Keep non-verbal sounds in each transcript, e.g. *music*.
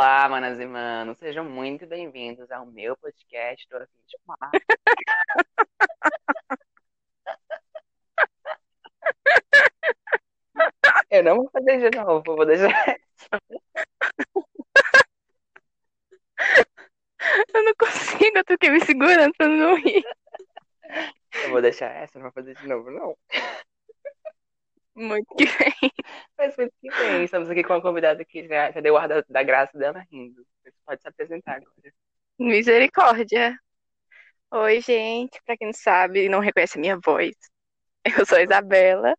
Olá, manas e manos, sejam muito bem-vindos ao meu podcast do Afim de Falar. Eu não vou fazer de novo, vou deixar. Eu não consigo, eu tô aqui me segurando pra não rir. Eu vou deixar essa, não vou fazer de novo, não. Muito que bem. *laughs* Mas muito que bem, estamos aqui com uma convidada que já, já deu o ar da, da graça dela rindo. Você pode se apresentar agora. Misericórdia. Oi, gente. Pra quem não sabe e não reconhece a minha voz, *laughs* eu sou a Isabela.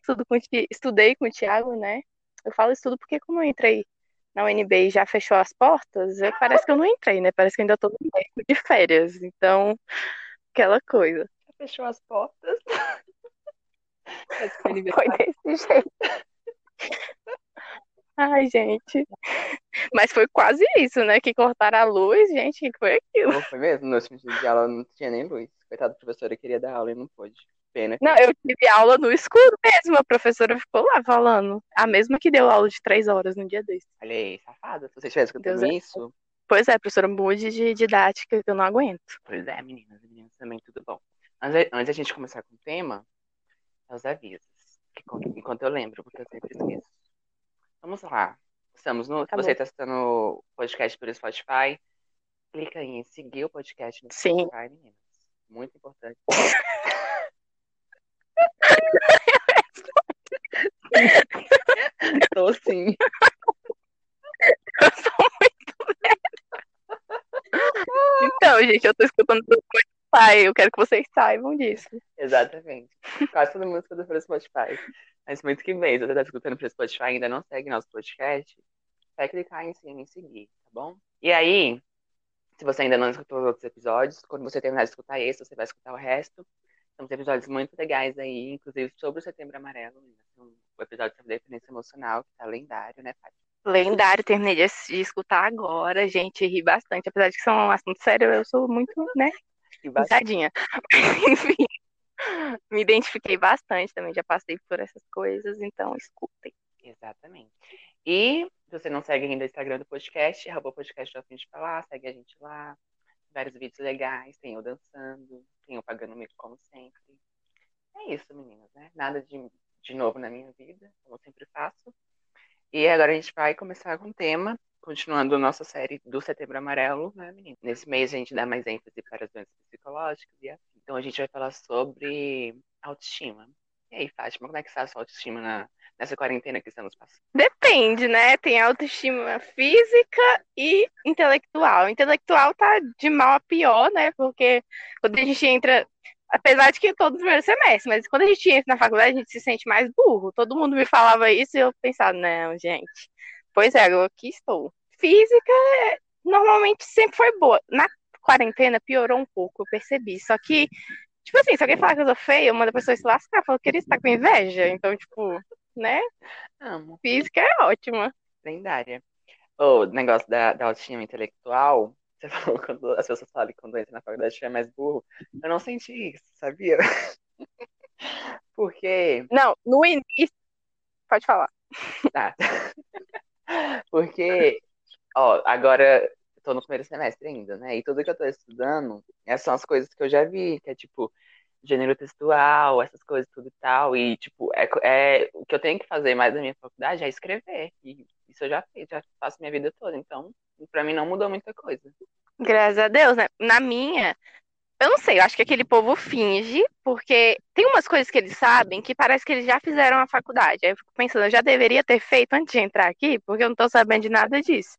Estudo com, estudei com o Thiago, né? Eu falo estudo porque, como eu entrei na UNB e já fechou as portas, eu- parece que eu não entrei, né? Parece que ainda tô no de férias. Então, aquela coisa. Já fechou as portas. *laughs* Foi *laughs* desse jeito. Ai, gente. Mas foi quase isso, né? Que cortaram a luz, gente. O que foi aquilo? Não foi mesmo? No último dia de aula não tinha nem luz. Coitada da professora, queria dar aula e não pôde. Pena. Não, eu tive aula no escuro mesmo. A professora ficou lá falando. A mesma que deu aula de três horas no dia desse. Olha aí, safada. Se você estiver escutando Deus é- isso, Pois é, professora, mude de didática que eu não aguento. pois é, meninas e meninos também, tudo bom. Antes, antes da gente começar com o tema, os avisos. Enquanto eu lembro, porque eu sempre esqueço. Vamos lá. Estamos no. Tá você está assistindo o podcast pelo Spotify, clica aí em seguir o podcast no Sim. Spotify, meninas. Muito importante. *laughs* Tô sim. Eu sou muito *laughs* merda. Então, gente, eu tô escutando pelo Spotify. Eu quero que vocês saibam disso. Exatamente. Quase todo mundo escuta pelo Spotify. Mas muito que bem, se você está escutando pelo Spotify e ainda não segue nosso podcast, vai clicar em cima em seguir, tá bom? E aí, se você ainda não escutou os outros episódios, quando você terminar de escutar esse, você vai escutar o resto. São episódios muito legais aí, inclusive sobre o Setembro Amarelo. O episódio sobre dependência emocional, que tá lendário, né, Paty? Lendário, terminei de escutar agora, gente, ri bastante. Apesar de que são um assunto sério, eu sou muito, né, Risadinha. *laughs* Enfim, me identifiquei bastante também, já passei por essas coisas, então escutem. Exatamente. E se você não segue ainda o Instagram do podcast, arroba podcast do Afim de Falar, segue a gente lá. Vários vídeos legais, tem eu dançando, tem eu pagando mico como sempre. É isso, meninas, né? Nada de, de novo na minha vida, como eu sempre faço. E agora a gente vai começar com o tema, continuando nossa série do Setembro Amarelo, né, meninas? Nesse mês a gente dá mais ênfase para as doenças psicológicas e assim. Então a gente vai falar sobre autoestima. E aí, Fátima, como é que está a sua autoestima na, nessa quarentena que estamos passando? Depende, né? Tem autoestima física e intelectual. Intelectual tá de mal a pior, né? Porque quando a gente entra, apesar de que todo primeiro semestre, mas quando a gente entra na faculdade, a gente se sente mais burro. Todo mundo me falava isso e eu pensava, não, gente. Pois é, eu aqui estou. Física é- normalmente sempre foi boa. Na quarentena piorou um pouco, eu percebi. Só que, tipo assim, se alguém falar que eu sou feia, eu mando a pessoa se lascar, falo que ele está com inveja. Então, tipo, né? Amo. Física é ótima. lendária. O negócio da, da autoestima intelectual, você *laughs* falou quando as pessoas falam que quando entra na faculdade é mais burro. Eu não senti isso, sabia? *laughs* Porque, Não, no início. Pode falar. tá. *laughs* Porque, ó, agora tô no primeiro semestre ainda, né? E tudo que eu tô estudando essas são as coisas que eu já vi, que é tipo gênero textual, essas coisas tudo e tal. E, tipo, é, é, o que eu tenho que fazer mais na minha faculdade é escrever. E isso eu já fiz, já faço minha vida toda. Então, pra mim não mudou muita coisa. Graças a Deus, né? Na minha, eu não sei, eu acho que aquele povo finge, porque tem umas coisas que eles sabem que parece que eles já fizeram a faculdade. Aí eu fico pensando, eu já deveria ter feito antes de entrar aqui, porque eu não tô sabendo de nada disso.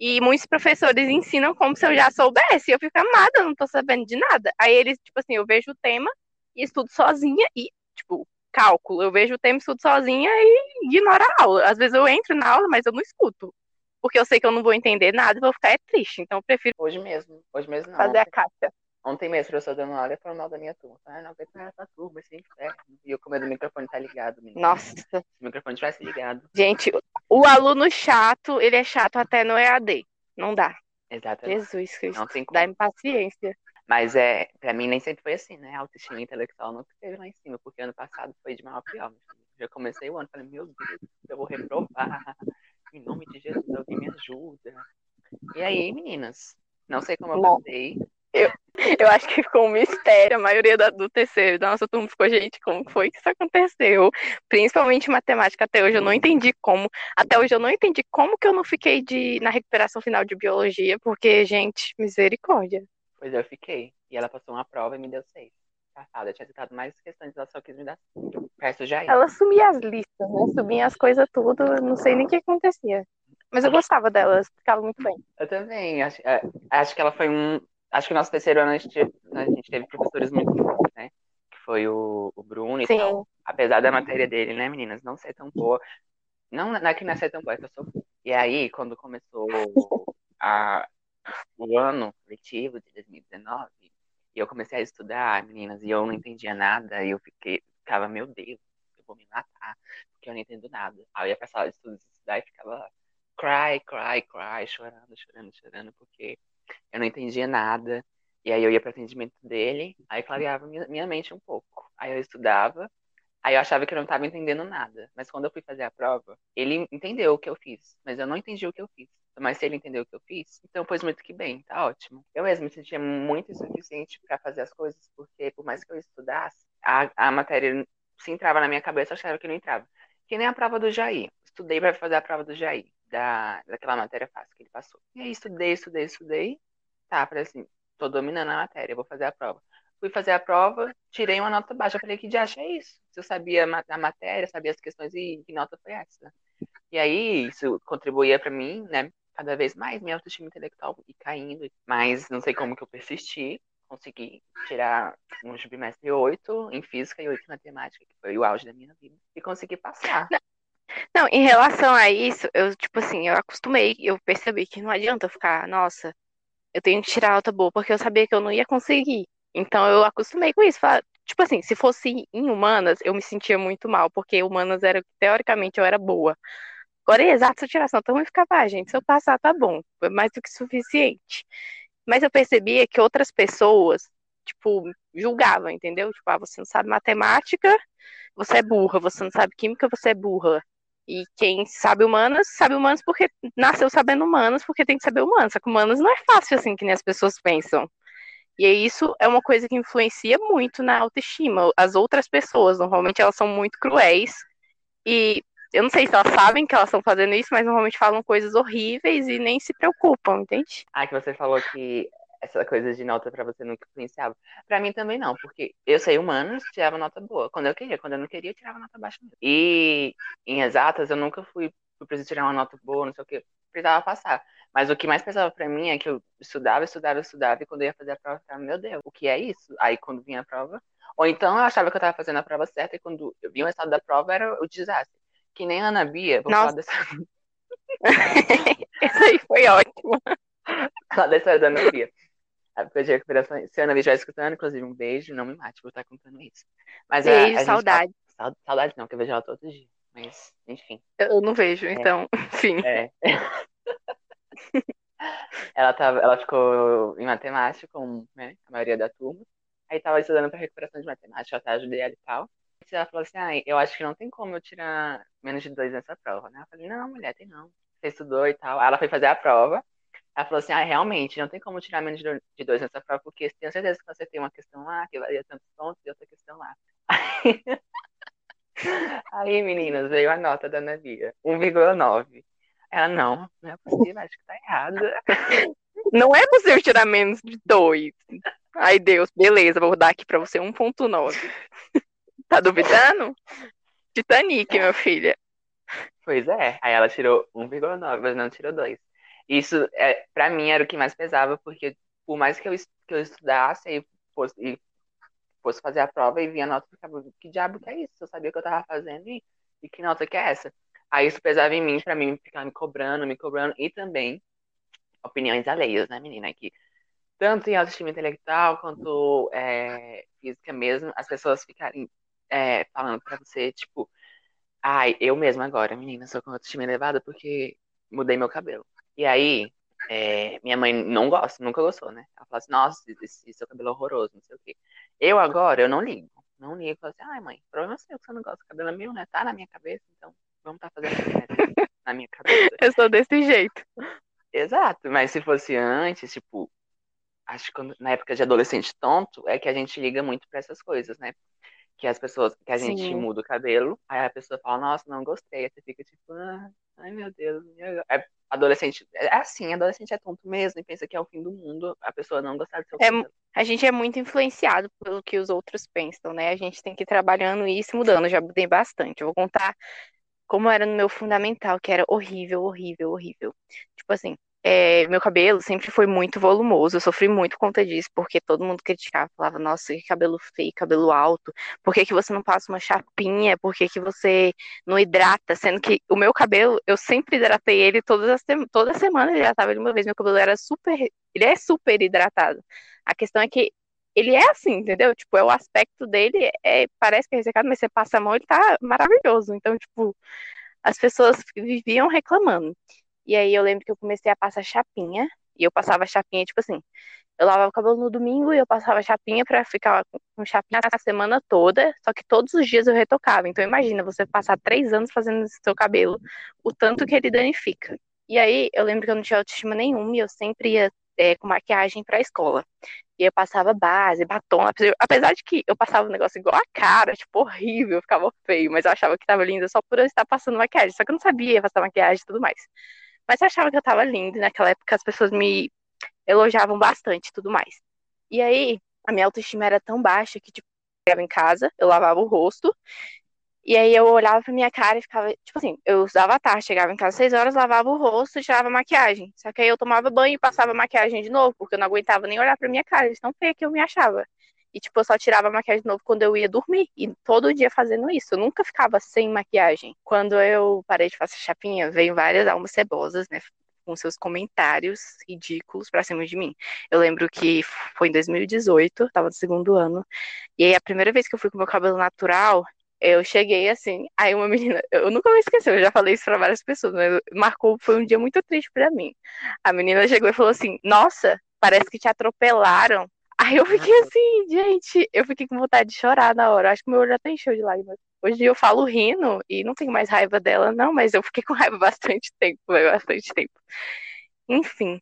E muitos professores ensinam como se eu já soubesse, eu fico amada, eu não tô sabendo de nada. Aí eles, tipo assim, eu vejo o tema e estudo sozinha e, tipo, cálculo. Eu vejo o tema, estudo sozinha e ignoro a aula. Às vezes eu entro na aula, mas eu não escuto. Porque eu sei que eu não vou entender nada e vou ficar é triste. Então eu prefiro Hoje mesmo, hoje mesmo não. fazer a Ontem, caixa. Ontem mesmo, o professor dando aula e falando mal da minha turma. Ah, não aguento mais essa turma, esse inferno. E eu com medo do microfone tá ligado, menino. Nossa, Se o microfone tivesse ligado. gente, o aluno chato, ele é chato até no EAD. Não dá. Exatamente. Jesus Cristo. Não tem Dá como. impaciência. Mas é, pra mim nem sempre foi assim, né? A autoestima intelectual nunca esteve lá em cima, porque ano passado foi de mal a pior. Já comecei o ano, falei, meu Deus, eu vou reprovar. Em nome de Jesus, alguém me ajuda. E aí, meninas, não sei como eu Bom. passei. Eu acho que ficou um mistério. A maioria da- do terceiro da nossa turma ficou, gente, como foi que isso aconteceu? Principalmente matemática, até hoje eu não entendi como. Até hoje eu não entendi como que eu não fiquei de, na recuperação final de biologia, porque, gente, misericórdia. Pois eu fiquei. E ela passou uma prova e me deu seis. Safada, eu tinha tentado mais questões, ela só quis me dar. Peço já aí. Ela sumia as listas, né? Subia as coisas tudo, eu não sei nem o que acontecia. Mas eu gostava dela, ela explicava muito bem. Eu também. Acho, é, acho que ela foi um. Acho que no nosso terceiro ano a gente, a gente teve professores muito bons, né? Que foi o, o Bruno e Sim. tal. Apesar da matéria dele, né, meninas, não ser tão boa. Não, não é que não é ser tão boa, é que eu sou. E aí, quando começou *laughs* a, o ano letivo de 2019, e eu comecei a estudar, meninas, e eu não entendia nada, e eu fiquei, ficava, meu Deus, eu vou me matar, porque eu não entendo nada. Aí eu ia pra sala de estudos estudar e ficava cry, cry, cry, chorando, chorando, chorando, porque eu não entendia nada. E aí eu ia para atendimento dele, aí clareava minha, minha mente um pouco. Aí eu estudava, aí eu achava que eu não estava entendendo nada. Mas quando eu fui fazer a prova, ele entendeu o que eu fiz, mas eu não entendi o que eu fiz. Mas se ele entendeu o que eu fiz, então pôs muito que bem, tá ótimo. Eu mesmo me sentia muito insuficiente para fazer as coisas, porque por mais que eu estudasse, a, a matéria se entrava na minha cabeça, eu achava que não entrava. Que nem a prova do Jair. Estudei para fazer a prova do Jair, da, daquela matéria fácil que ele passou. E aí estudei, estudei, estudei. Tá, falei assim, tô dominando a matéria, vou fazer a prova. Fui fazer a prova, tirei uma nota baixa. Falei, que diacho é isso? Se eu sabia a matéria, sabia as questões, e que nota foi essa? E aí, isso contribuía para mim, né? Cada vez mais minha autoestima intelectual e caindo. Mas não sei como que eu persisti. Consegui tirar um submestre 8 em física e 8 em matemática, que foi o auge da minha vida. E consegui passar. Não, em relação a isso, eu, tipo assim, eu acostumei, eu percebi que não adianta ficar, nossa, eu tenho que tirar alta boa, porque eu sabia que eu não ia conseguir. Então eu acostumei com isso. Tipo assim, se fosse em humanas, eu me sentia muito mal, porque humanas era, teoricamente, eu era boa. Agora, em exato, se eu tirasse nota ruim, eu ficava, ah, gente, se eu passar, tá bom, foi mais do que suficiente. Mas eu percebia que outras pessoas, tipo, julgavam, entendeu? Tipo, ah, você não sabe matemática, você é burra, você não sabe química, você é burra. E quem sabe humanas, sabe humanas porque nasceu sabendo humanas, porque tem que saber humanas. Só que humanas não é fácil assim que nem as pessoas pensam. E isso é uma coisa que influencia muito na autoestima. As outras pessoas, normalmente elas são muito cruéis. E eu não sei se elas sabem que elas estão fazendo isso, mas normalmente falam coisas horríveis e nem se preocupam, entende? Ah, que você falou que essa coisa de nota pra você nunca influenciava. Pra mim também não, porque eu sei humanos, tirava nota boa. Quando eu queria, quando eu não queria, eu tirava nota baixa mesmo. E em exatas, eu nunca fui, fui preciso tirar uma nota boa, não sei o que, precisava passar. Mas o que mais pesava pra mim é que eu estudava, estudava, estudava, e quando eu ia fazer a prova, eu ficava, meu Deus, o que é isso? Aí quando vinha a prova, ou então eu achava que eu tava fazendo a prova certa, e quando eu vi o resultado da prova, era o desastre. Que nem a Ana Bia, vou Nossa. falar dessa, *laughs* *laughs* Isso aí foi ótimo. falar da história da Ana Bia. A época de recuperação, se a Ana estiver escutando, inclusive um beijo, não me mate por estar contando isso. Mas a- a Beijo, gente saudade. tá- Sau- Saudade não, que eu vejo ela todo dia. Mas, enfim. Eu não vejo, então, *laughs* enfim. É. *laughs* ela, tava, ela ficou em matemática com né, a maioria da turma. Aí tava estudando para recuperação de matemática, eu até ajudei ela e tal. E ela falou assim, ah, eu acho que não tem como eu tirar menos de dois nessa prova, né? Eu falei, não, mulher, tem não. Você estudou e tal. Aí ela foi fazer a prova. Ela falou assim, ah, realmente, não tem como tirar menos de do- de dois nessa prova, porque tenho certeza que você tem uma questão lá, que valia tantos pontos, e outra questão lá. *laughs* Aí, meninas, veio a nota da Ana Bia, 1,9. Ela, não, não é possível, acho que tá errado. *laughs* Não é possível tirar menos de dois. Ai, Deus, beleza, vou dar aqui pra você 1.9. *laughs* Tá duvidando? Titanic, minha filha. Pois é, aí ela tirou 1,9, mas não tirou 2. Isso, é, pra mim, era o que mais pesava, porque por mais que eu, que eu estudasse e fosse, e fosse fazer a prova e vinha a nota, eu ficava, que diabo que é isso? Eu sabia o que eu tava fazendo e, e que nota que é essa? Aí isso pesava em mim, pra mim, ficar me cobrando, me cobrando, e também opiniões alheias, né, menina? Que tanto em autoestima intelectual quanto é, física mesmo, as pessoas ficarem é, falando pra você, tipo, ai, eu mesma agora, menina, sou com autoestima elevada porque mudei meu cabelo. E aí, é, minha mãe não gosta, nunca gostou, né? Ela fala assim, nossa, esse seu cabelo é horroroso, não sei o quê. Eu agora, eu não ligo. Não ligo, falo assim, ai mãe, problema é seu que você não gosta, o cabelo é meu, né? Tá na minha cabeça, então vamos estar fazendo né? na minha cabeça. *laughs* Eu sou desse jeito. Exato, mas se fosse antes, tipo, acho que quando- na época de adolescente tonto, é que a gente liga muito pra essas coisas, né? Que as pessoas, que a gente Sim. muda o cabelo, aí a pessoa fala, nossa, não gostei. Aí você fica tipo, ah, ai meu Deus. É, adolescente, é assim, adolescente é tonto mesmo e pensa que é o fim do mundo a pessoa não gostar do seu É cabelo. A gente é muito influenciado pelo que os outros pensam, né? A gente tem que ir trabalhando isso e mudando. Eu já mudei bastante. Eu vou contar como era no meu fundamental, que era horrível, horrível, horrível. Tipo assim, é, meu cabelo sempre foi muito volumoso. Eu sofri muito por conta disso, porque todo mundo criticava, falava, nossa, que cabelo feio, cabelo alto. Por que que você não passa uma chapinha? Por que que você não hidrata? Sendo que o meu cabelo, eu sempre hidratei ele todas as toda semana, eu hidratava ele uma vez. Meu cabelo era super, ele é super hidratado. A questão é que ele é assim, entendeu? Tipo, é o aspecto dele, é, parece que é ressecado, mas você passa a mão, ele tá maravilhoso. Então, tipo, as pessoas viviam reclamando. E aí eu lembro que eu comecei a passar chapinha, e eu passava chapinha, tipo assim, eu lavava o cabelo no domingo e eu passava chapinha pra ficar com chapinha a semana toda, só que todos os dias eu retocava. Então imagina você passar três anos fazendo esse seu cabelo, o tanto que ele danifica. E aí eu lembro que eu não tinha autoestima nenhuma e eu sempre ia é, com maquiagem pra escola. E eu passava base, batom, apesar de que eu passava um negócio igual a cara, tipo, horrível, ficava feio, mas eu achava que tava linda só por eu estar passando maquiagem, só que eu não sabia passar maquiagem e tudo mais. Mas achava que eu tava linda, naquela época as pessoas me elogiavam bastante e tudo mais. E aí, a minha autoestima era tão baixa que, tipo, eu chegava em casa, eu lavava o rosto, e aí eu olhava pra minha cara e ficava, tipo assim, eu usava a tarde, chegava em casa às 6 horas, lavava o rosto tirava a maquiagem. Só que aí eu tomava banho e passava a maquiagem de novo, porque eu não aguentava nem olhar pra minha cara, de tão feia que eu me achava. E, tipo, eu só tirava a maquiagem de novo quando eu ia dormir. E todo dia fazendo isso. Eu nunca ficava sem maquiagem. Quando eu parei de fazer chapinha, veio várias almas cebosas, né? Com seus comentários ridículos pra cima de mim. Eu lembro que foi em 2018, tava no segundo ano. E aí, a primeira vez que eu fui com meu cabelo natural, eu cheguei assim, aí uma menina, eu nunca vou esquecer, eu já falei isso pra várias pessoas, mas marcou, foi um dia muito triste pra mim. A menina chegou e falou assim: Nossa, parece que te atropelaram. Aí eu fiquei assim, gente, eu fiquei com vontade de chorar na hora. Acho que meu olho até encheu de lágrimas. Hoje eu falo rindo e não tenho mais raiva dela, não, mas eu fiquei com raiva *laughs* bastante tempo, bastante tempo. Enfim.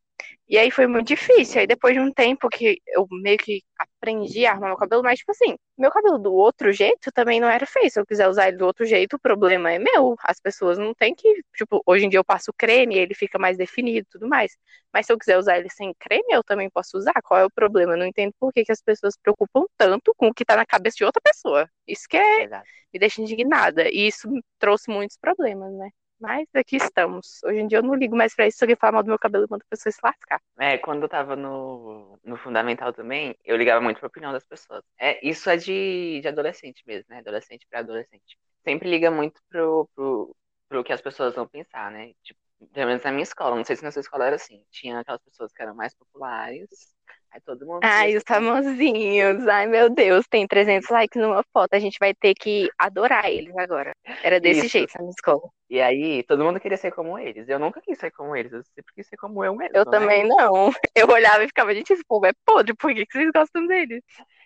E aí foi muito difícil. Aí depois de um tempo que eu meio que aprendi a arrumar meu cabelo, mas tipo assim, meu cabelo do outro jeito também não era feio. Se eu quiser usar ele do outro jeito, o problema é meu. As pessoas não têm que, tipo, hoje em dia eu passo creme, ele fica mais definido e tudo mais. Mas se eu quiser usar ele sem creme, eu também posso usar. Qual é o problema? Eu não entendo por que, que as pessoas se preocupam tanto com o que tá na cabeça de outra pessoa. Isso que é, me deixa indignada. E isso trouxe muitos problemas, né? Mas aqui estamos. Hoje em dia eu não ligo mais pra isso. Se alguém falar mal do meu cabelo, eu mando a pessoa se lascar. É, quando eu tava no, no fundamental também, eu ligava muito pra opinião das pessoas. É, isso é de, de adolescente mesmo, né? Adolescente pra adolescente. Sempre liga muito pro, pro, pro que as pessoas vão pensar, né? Tipo, pelo menos na minha escola, não sei se na sua escola era assim. Tinha aquelas pessoas que eram mais populares, aí todo mundo. Ai, os famosinhos. Ai, meu Deus, tem 300 likes numa foto. A gente vai ter que adorar eles agora. Era desse Isso. jeito na minha escola. E aí, todo mundo queria ser como eles. Eu nunca quis ser como eles, eu sempre quis ser como eu mesmo. Eu né? também não. *laughs* Eu olhava e ficava, gente, esse povo é podre, por que que vocês gostam deles?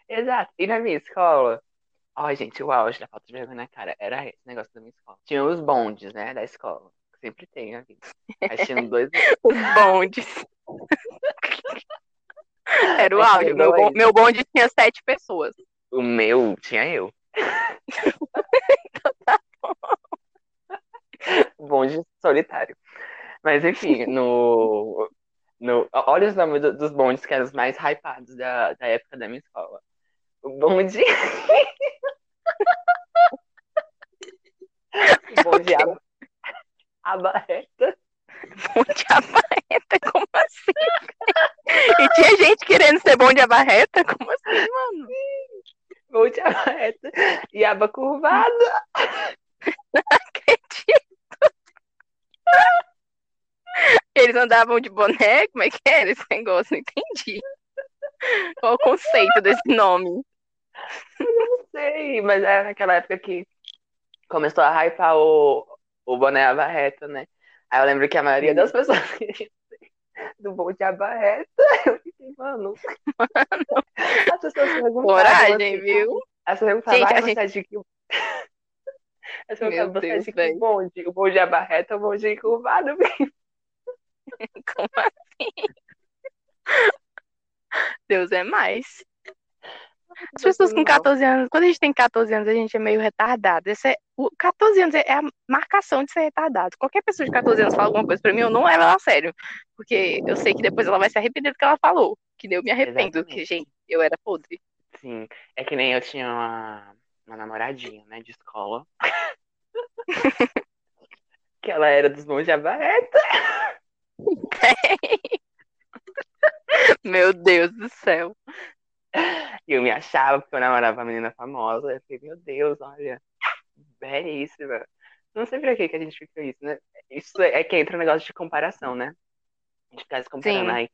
Exato. E na minha escola, ó, gente, o auge da falta de vergonha na cara era esse negócio da minha escola. Tinha os bondes, né, da escola. Sempre tem aqui. Aí tinha dois. *laughs* Os bondes. *laughs* Era o auge. Meu, meu bonde tinha sete pessoas. O meu tinha eu. *laughs* Bonde solitário. Mas enfim, no. no olha os nomes do- dos bondes que eram os mais hypados da, da época da minha escola. O bonde. *laughs* *laughs* o bonde aba, abarreta. Bonde abarreta, como assim? E tinha gente querendo ser bonde abarreta? Como assim, mano? Bonde abarreta e aba curvada. Acredito. Eles andavam de boné? Como é que era esse negócio? Não entendi. Qual o conceito desse nome? sei, mas era naquela época que começou a hypar o, o boné abarreta, né? Aí eu lembro que a maioria das pessoas *laughs* queria ser do bonde abarreta. *laughs* Eu fiquei, *laughs* mano. As pessoas perguntavam. Coragem, assim, viu? As pessoas perguntavam, Gente, "Ai, a você gente- é de que. Você Meu você Deus, de que bonde? O bonde abarreta ou o bonde encurvado? Como assim? Deus é mais. As pessoas com 14 anos, quando a gente tem 14 anos, a gente é meio retardado. Esse é, o 14 anos é é a marcação de ser retardado. Qualquer pessoa de 14 anos fala alguma coisa pra mim, eu não levo ela a sério. Porque eu sei que depois ela vai se arrepender do que ela falou. Que nem eu me arrependo, Exatamente. que, gente, eu era podre. Sim, é que nem eu tinha uma, uma namoradinha, né, de escola. *laughs* que ela era dos bons de abarreta. *laughs* Meu Deus do céu. E eu me achava porque eu namorava uma menina famosa. Eu fiquei, meu Deus, olha, belíssima. Não sei pra que que a gente fica isso, né? Isso é que entra o negócio de comparação, né? A gente fica se comparando. Aí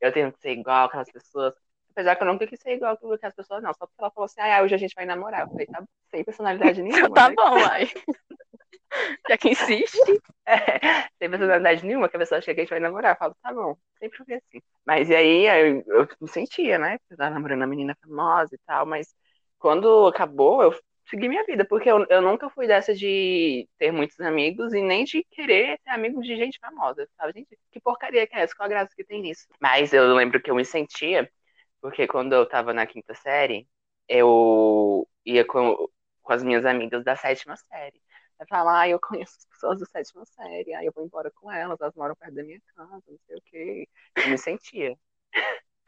eu tenho que ser igual aquelas pessoas. Apesar que eu nunca quis ser igual aquelas pessoas, não. Só porque ela falou assim, ah, hoje a gente vai namorar. Eu falei, tá bom, sem personalidade *laughs* nenhuma. Tá né? bom, ai. Já que insiste. *laughs* É, sem personalidade nenhuma, que a pessoa chega e a gente vai namorar. Eu falo, tá bom, sempre fui assim. Mas e aí eu, eu me sentia, né? Eu tava namorando uma menina famosa e tal, mas quando acabou, eu segui minha vida, porque eu, eu nunca fui dessa de ter muitos amigos e nem de querer ser amigo de gente famosa, sabe? Gente, que porcaria que é essa? Qual a graça que tem nisso? Mas eu lembro que eu me sentia, porque quando eu tava na quinta série, eu ia com, com as minhas amigas da sétima série. Eu falava, ah, eu conheço as pessoas da sétima série, aí eu vou embora com elas, elas moram perto da minha casa, não sei o quê. Eu me sentia.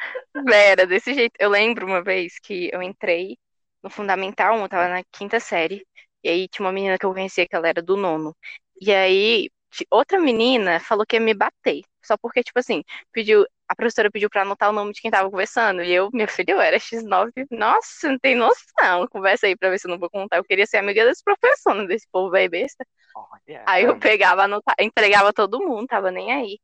*laughs* Vera, desse jeito. Eu lembro uma vez que eu entrei no Fundamental 1, eu tava na quinta série, e aí tinha uma menina que eu conhecia que ela era do nono. E aí, outra menina falou que ia me bater. Só porque, tipo assim, pediu, a professora pediu pra anotar o nome de quem tava conversando. E eu, meu filho, eu era X9. Nossa, não tem noção. Conversa aí pra ver se eu não vou contar. Eu queria ser amiga desse professor, né, desse povo aí besta. Olha, Aí eu pegava, anotava, entregava todo mundo, tava nem aí.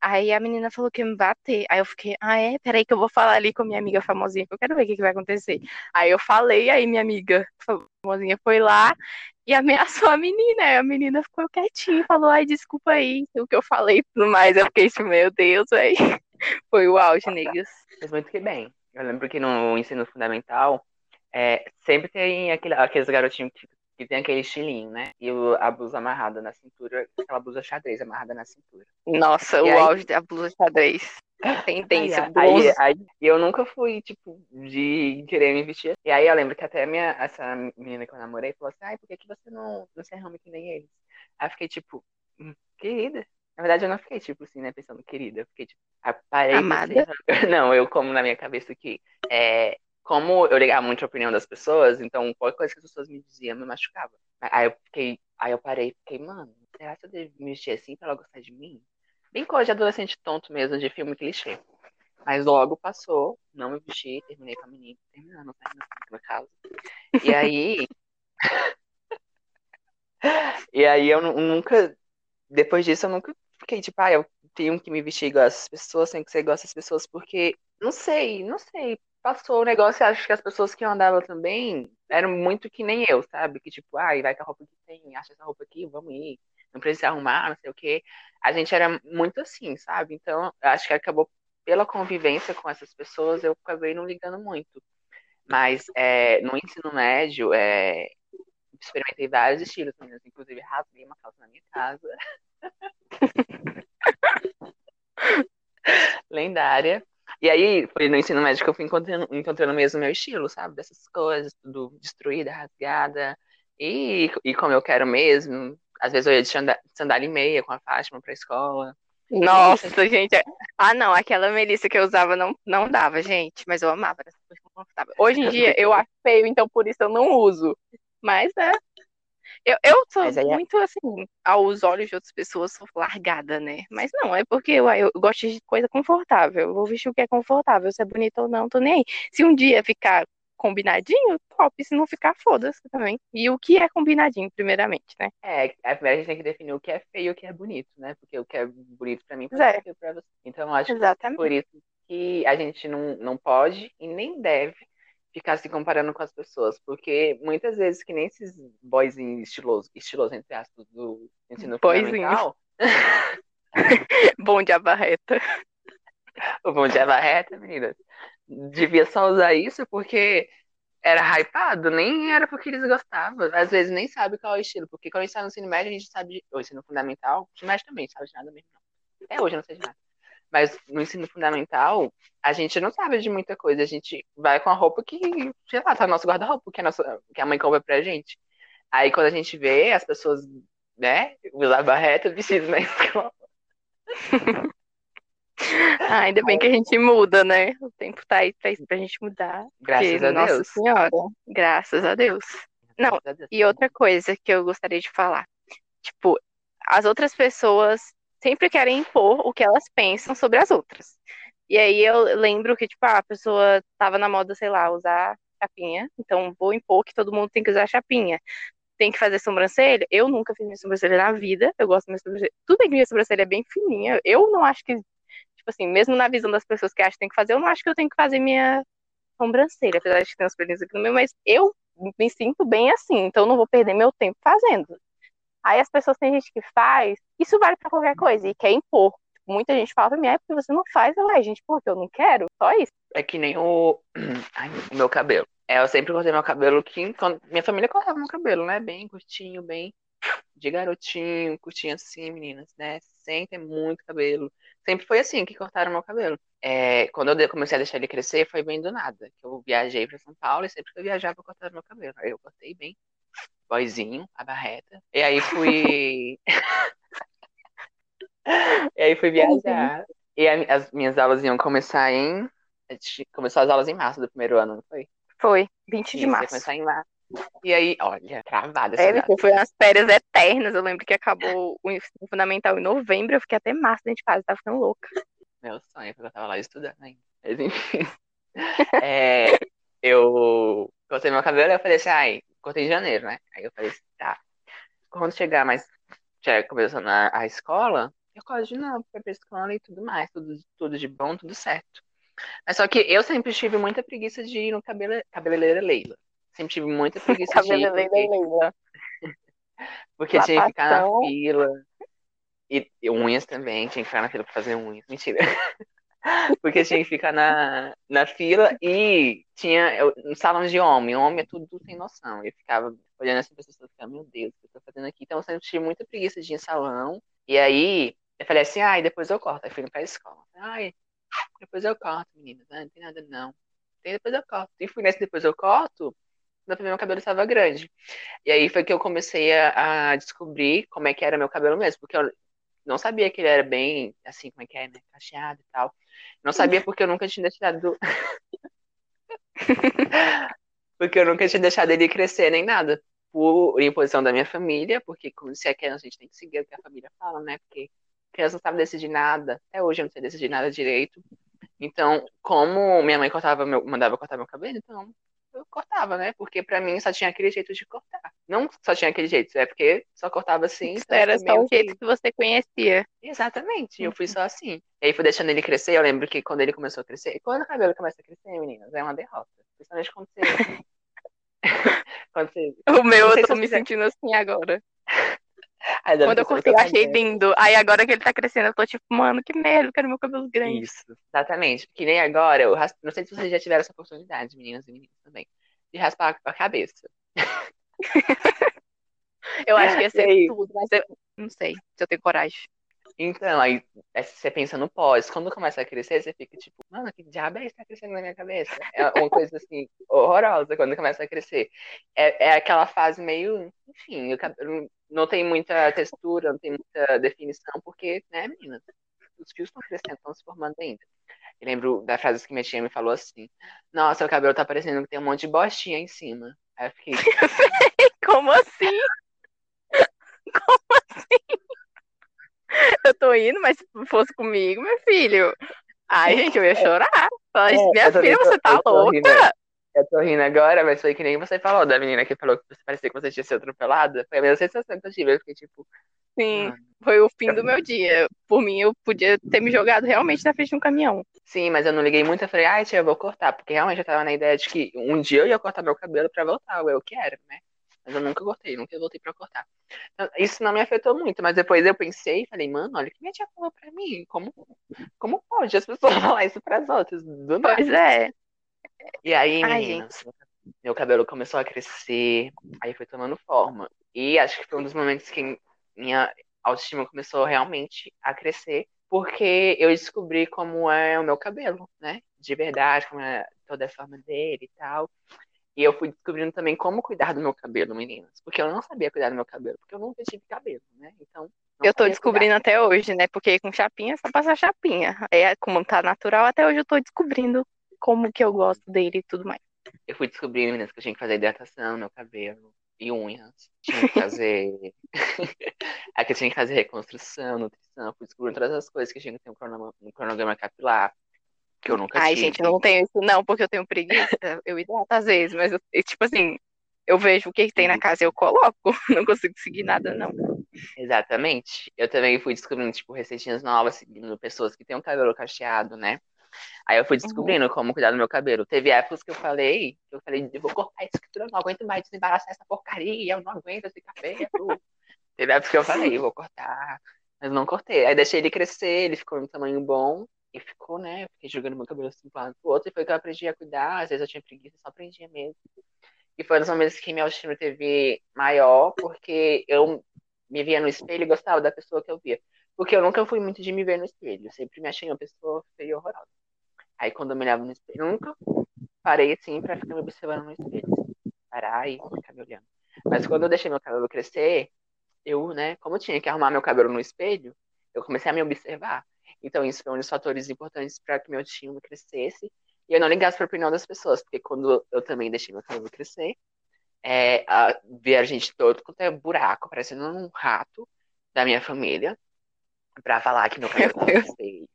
Aí a menina falou que ia me bater. Aí eu fiquei, ah, é? Peraí que eu vou falar ali com a minha amiga famosinha, que eu quero ver o que, que vai acontecer. Aí eu falei, aí minha amiga famosinha foi lá e ameaçou a menina. A menina ficou quietinha e falou, ai, desculpa aí o que eu falei e tudo mais. Eu fiquei tipo, meu Deus, aí. *laughs* Foi o auge, negas. Fez muito que bem. Eu lembro que no ensino fundamental, é, sempre tem aquele, aqueles garotinhos que, que tem aquele estilinho, né? E a blusa amarrada na cintura, aquela blusa xadrez amarrada na cintura. Nossa, E o aí- auge da blusa xadrez. Tendência, Aí, aí, aí, e eu nunca fui, tipo, de querer me vestir. E aí eu lembro que até minha, essa menina que eu namorei falou assim, ai, por que, que você não, não se arruma que nem eles? Aí eu fiquei tipo, "Hum, querida. Na verdade, eu não fiquei, tipo, assim, né, pensando, querida. Eu fiquei, tipo, aí eu parei e Amada? *laughs* não, eu como na minha cabeça que, é, como eu ligava muito a opinião das pessoas, então qualquer coisa que as pessoas me diziam me machucava. Aí eu fiquei, aí eu parei e fiquei, mano, será que eu devo me vestir assim pra ela gostar de mim? Bem coisa de adolescente tonto mesmo, de filme clichê. Mas logo passou, não me vesti, terminei com a menina, terminando, terminando no caso. E aí. *laughs* e aí eu nu- nunca. Depois disso, eu nunca fiquei tipo, ah, eu tenho que me vestir igual essas pessoas, tenho que ser igual essas pessoas, porque não sei, não sei. Passou o negócio, acho que as pessoas que eu andava também eram muito que nem eu, sabe? Que tipo, ai, vai com a roupa que tem, acha essa roupa aqui, vamos ir, não precisa arrumar, não sei o quê. A gente era muito assim, sabe? Então, acho que acabou pela convivência com essas pessoas, eu acabei não ligando muito. Mas é, no ensino médio, é, experimentei vários estilos, meninas. Inclusive, rasguei uma calça na minha casa. *laughs* Lendária. E aí, foi no ensino médio que eu fui encontrando, encontrando mesmo o meu estilo, sabe? Dessas coisas, tudo destruída, rasgada. E, e como eu quero mesmo. Às vezes eu ia de sandália e meia com a Fátima pra escola. Nossa, gente. Ah, não, aquela Melissa que eu usava não, não dava, gente, mas eu amava, era super confortável. Hoje em dia eu acho feio, então por isso eu não uso. Mas é. Eu, eu sou é- muito assim, aos olhos de outras pessoas, sou largada, né? Mas não, é porque eu, eu gosto de coisa confortável. Eu vou vestir o que é confortável, se é bonito ou não, tô nem aí. Se um dia ficar combinadinho, top. Se não ficar, foda-se também. E o que é combinadinho, primeiramente, né? É, a primeira a gente tem que definir o que é feio e o que é bonito, né? Porque o que é bonito pra mim pode É. ser feio pra você. Então, eu acho que Exatamente. por isso que a gente não, não pode e nem deve ficar se comparando com as pessoas. Porque muitas vezes, que nem esses boyzinhos estilosos, estilosos entre aspas, do ensino Boyzinho. fundamental, *laughs* Bom de abarreta. o bom de reta, meninas, devia só usar isso porque era hypado, nem era porque eles gostavam. Às vezes nem sabe qual é o estilo, porque quando a gente tá no ensino médio, a gente sabe, ou ensino fundamental, ensino médio também, sabe de nada mesmo, não. Até hoje não sei de nada. Mas no ensino fundamental, a gente não sabe de muita coisa. A gente vai com a roupa que, sei lá, tá no nosso guarda-roupa, que, a nossa, que a mãe compra pra gente. Aí quando a gente vê as pessoas, né, usar barreta, vestidos na escola. *laughs* Ah, ainda bem que a gente muda, né? O tempo tá aí pra, pra gente mudar. Graças porque, a Nossa Deus. Senhora, graças a Deus. Não, a Deus. E outra coisa que eu gostaria de falar. Tipo, as outras pessoas sempre querem impor o que elas pensam sobre as outras. E aí eu lembro que, tipo, ah, a pessoa tava na moda, sei lá, usar chapinha. Então vou impor que todo mundo tem que usar chapinha. Tem que fazer sobrancelha. Eu nunca fiz minha sobrancelha na vida. Eu gosto da minha sobrancelha. Tudo bem que minha sobrancelha é bem fininha. Eu não acho que, tipo assim, mesmo na visão das pessoas que acham que tem que fazer, eu não acho que eu tenho que fazer minha sobrancelha, apesar de tem uns pelinhos aqui no meu, mas eu me sinto bem assim, então não vou perder meu tempo fazendo. Aí as pessoas têm gente que faz, isso vale pra qualquer coisa, e quer impor. Muita gente fala pra mim, é porque você não faz, eu, "Ué, gente, porque eu não quero, só isso. É que nem o, *clears throat* Ai, o meu cabelo. É, eu sempre cortei meu cabelo que quando... minha família cortava meu cabelo, né? Bem curtinho, bem de garotinho, curtinho assim, meninas, né? Sem ter muito cabelo. Sempre foi assim que cortaram meu cabelo. É, quando eu comecei a deixar ele crescer, foi bem do nada. Que eu viajei pra São Paulo e sempre que eu viajava, eu cortava meu cabelo. Aí eu cortei bem, boizinho, a barreta. E aí fui. *laughs* E aí fui viajar. E a- as minhas aulas iam começar em. a gente Começou as aulas em março do primeiro ano, não foi? Foi, 20 de Isso, março. começar em março. E aí, olha, travada essa É, foi umas férias eternas. Eu lembro que acabou o ensino fundamental em novembro, eu fiquei até março dentro de casa, tava ficando louca. Meu sonho, porque eu tava lá estudando ainda. Mas enfim. *laughs* É, eu cortei meu cabelo e eu falei assim, ai, cortei em janeiro, né? Aí eu falei assim, tá. Quando chegar mais, já começando a, a escola, eu pra ir pra escola e tudo mais, tudo, tudo de bom, tudo certo. Mas só que eu sempre tive muita preguiça de ir no cabele, cabeleireira Leila. Sempre tive muita *laughs* preguiça de ir, porque, Leila. *laughs* porque tinha que ficar na fila. E, e unhas também, tinha que ficar na fila pra fazer unhas. Mentira. *laughs* Porque tinha que ficar na, na fila e tinha eu- um salão de homem. Homem é tudo sem noção. Eu ficava olhando assim pra pessoas e ficava, meu Deus, o que eu tô fazendo aqui? Então eu sempre tive muita preguiça de ir em salão. E aí eu falei assim, ai, depois eu corto. Aí fui pra escola. Ai, depois eu corto, meninas. Ah, não tem nada não. Depois eu corto. E fui nesse depois eu corto, meu cabelo estava grande. E aí foi que eu comecei a, a descobrir como é que era meu cabelo mesmo. Porque eu não sabia que ele era bem, assim, como é que é, né? Cacheado e tal. Não sabia porque eu nunca tinha deixado. *laughs* porque eu nunca tinha deixado ele crescer nem nada. Por imposição da minha família, porque como se é criança, a gente tem que seguir o que a família fala, né? Porque criança não sabe decidir nada. Até hoje eu não sei decidir nada direito. Então, como minha mãe cortava meu, mandava cortar meu cabelo, então eu cortava, né? Porque pra mim só tinha aquele jeito de cortar. Não só tinha aquele jeito, é porque só cortava assim. Isso então era só o jeito que- que você conhecia. Exatamente, eu fui só assim. E aí fui deixando ele crescer, eu lembro que quando ele começou a crescer, e quando o cabelo começa a crescer, meninas, é uma derrota. Principalmente quando você. *laughs* *laughs* quando você. O meu, eu tô se me você- sentindo assim agora. Quando eu cortei, eu achei lindo. Aí agora que ele tá crescendo, eu tô tipo, mano, que merda, eu quero meu cabelo grande. Isso, exatamente. Que nem agora, eu ras- não sei se vocês já tiveram essa oportunidade, meninas e meninos também, de raspar a cabeça. *laughs* Eu acho que ia ser *laughs* tudo, mas eu não sei se eu tenho coragem. Então, aí aí você pensa no pós, quando começa a crescer, você fica tipo, mano, que diabo é isso que tá crescendo na minha cabeça? É uma coisa assim, horrorosa quando começa a crescer. É, é aquela fase meio, enfim, o cabelo não tem muita textura, não tem muita definição, porque, né, meninas, os fios estão crescendo, estão se formando ainda. Eu lembro da frase que minha tia me falou assim, nossa, o cabelo tá parecendo que tem um monte de bostinha em cima. Aí eu fiquei, *laughs* Como assim? *laughs* Como assim? *laughs* Eu tô indo, mas se fosse comigo, meu filho. Ai, gente, eu ia chorar. Falar, É, minha filha, tô- você tá louca? rindo. Eu tô rindo agora, mas foi que nem você falou, da menina que falou que você parecia que você tinha sido atropelada. Foi a mesma sensação que eu tive. Eu fiquei tipo, Sim, mano. foi o fim do meu dia. Por mim, eu podia ter me jogado realmente na frente de um caminhão. Sim, mas eu não liguei muito. Eu falei, ai, tia, eu vou cortar. Porque realmente eu tava na ideia de que um dia eu ia cortar meu cabelo pra voltar, eu quero, né? Mas eu nunca cortei, nunca voltei pra cortar. Então, Isso não me afetou muito, mas depois eu pensei e falei, mano, olha o que minha tia falou pra mim. Como, como pode as pessoas *laughs* falar isso pras outras? Do nada. Pois é. E aí, Ai, meninas, meu cabelo começou a crescer, aí foi tomando forma. E acho que foi um dos momentos que minha autoestima começou realmente a crescer, porque eu descobri como é o meu cabelo, né? De verdade, como é toda a forma dele e tal. E eu fui descobrindo também como cuidar do meu cabelo, meninas. Porque eu não sabia cuidar do meu cabelo, porque eu nunca tive cabelo, né? Então. Eu tô descobrindo cuidar. até hoje, né? Porque com chapinha é só passar chapinha. É, como tá natural, até hoje eu tô descobrindo como que eu gosto dele e tudo mais. Eu fui descobrindo, meninas, que eu tinha que fazer hidratação no meu cabelo e unhas. Tinha que fazer. *laughs* é que eu tinha que fazer reconstrução, nutrição. Fui descobrindo todas as coisas que tinha que ter um cronograma, um cronograma capilar. Que eu nunca Ai, tive. gente, eu não tenho isso, não, porque eu tenho preguiça. eu hidrato às vezes, mas eu, tipo assim, eu vejo o que, que tem na uhum. casa e eu coloco. *laughs* Não consigo seguir nada, não. Exatamente. Eu também fui descobrindo, tipo, receitinhas novas, seguindo pessoas que têm um cabelo cacheado, né? Aí eu fui uhum. descobrindo uhum. como cuidar do meu cabelo. Teve épocas que eu falei, que eu falei, eu vou cortar isso aqui, eu não aguento mais desembaraçar essa porcaria, eu não aguento esse cabelo. Teve épocas que eu falei, vou cortar, mas não cortei. Aí deixei ele crescer, ele ficou no tamanho bom, e ficou, né, eu fiquei jogando meu cabelo assim pro lado pro outro, e foi que eu aprendi a cuidar, às vezes eu tinha preguiça, só aprendia mesmo. E foi um dos momentos que minha autoestima teve maior, porque eu me via no espelho e gostava da pessoa que eu via. Porque eu nunca fui muito de me ver no espelho, eu sempre me achei uma pessoa feia e horrorosa. Aí quando eu me olhava no espelho, nunca parei assim pra ficar me observando no espelho. Parar e ficar me olhando. Mas quando eu deixei meu cabelo crescer, eu, né, como eu tinha que arrumar meu cabelo no espelho, eu comecei a me observar. Então isso foi um dos fatores importantes para que meu autoestima crescesse e eu não ligasse para a opinião das pessoas, porque quando eu também deixei meu cabelo crescer, é, a, ver a gente todo quanto é buraco, parecendo um rato da minha família, para falar que meu cabelo tava *laughs* feio.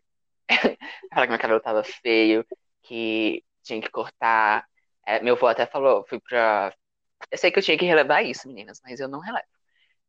*laughs* falar que meu cabelo tava feio, que tinha que cortar. É, meu avô até falou, fui pra. Eu sei que eu tinha que relevar isso, meninas, mas eu não relevo.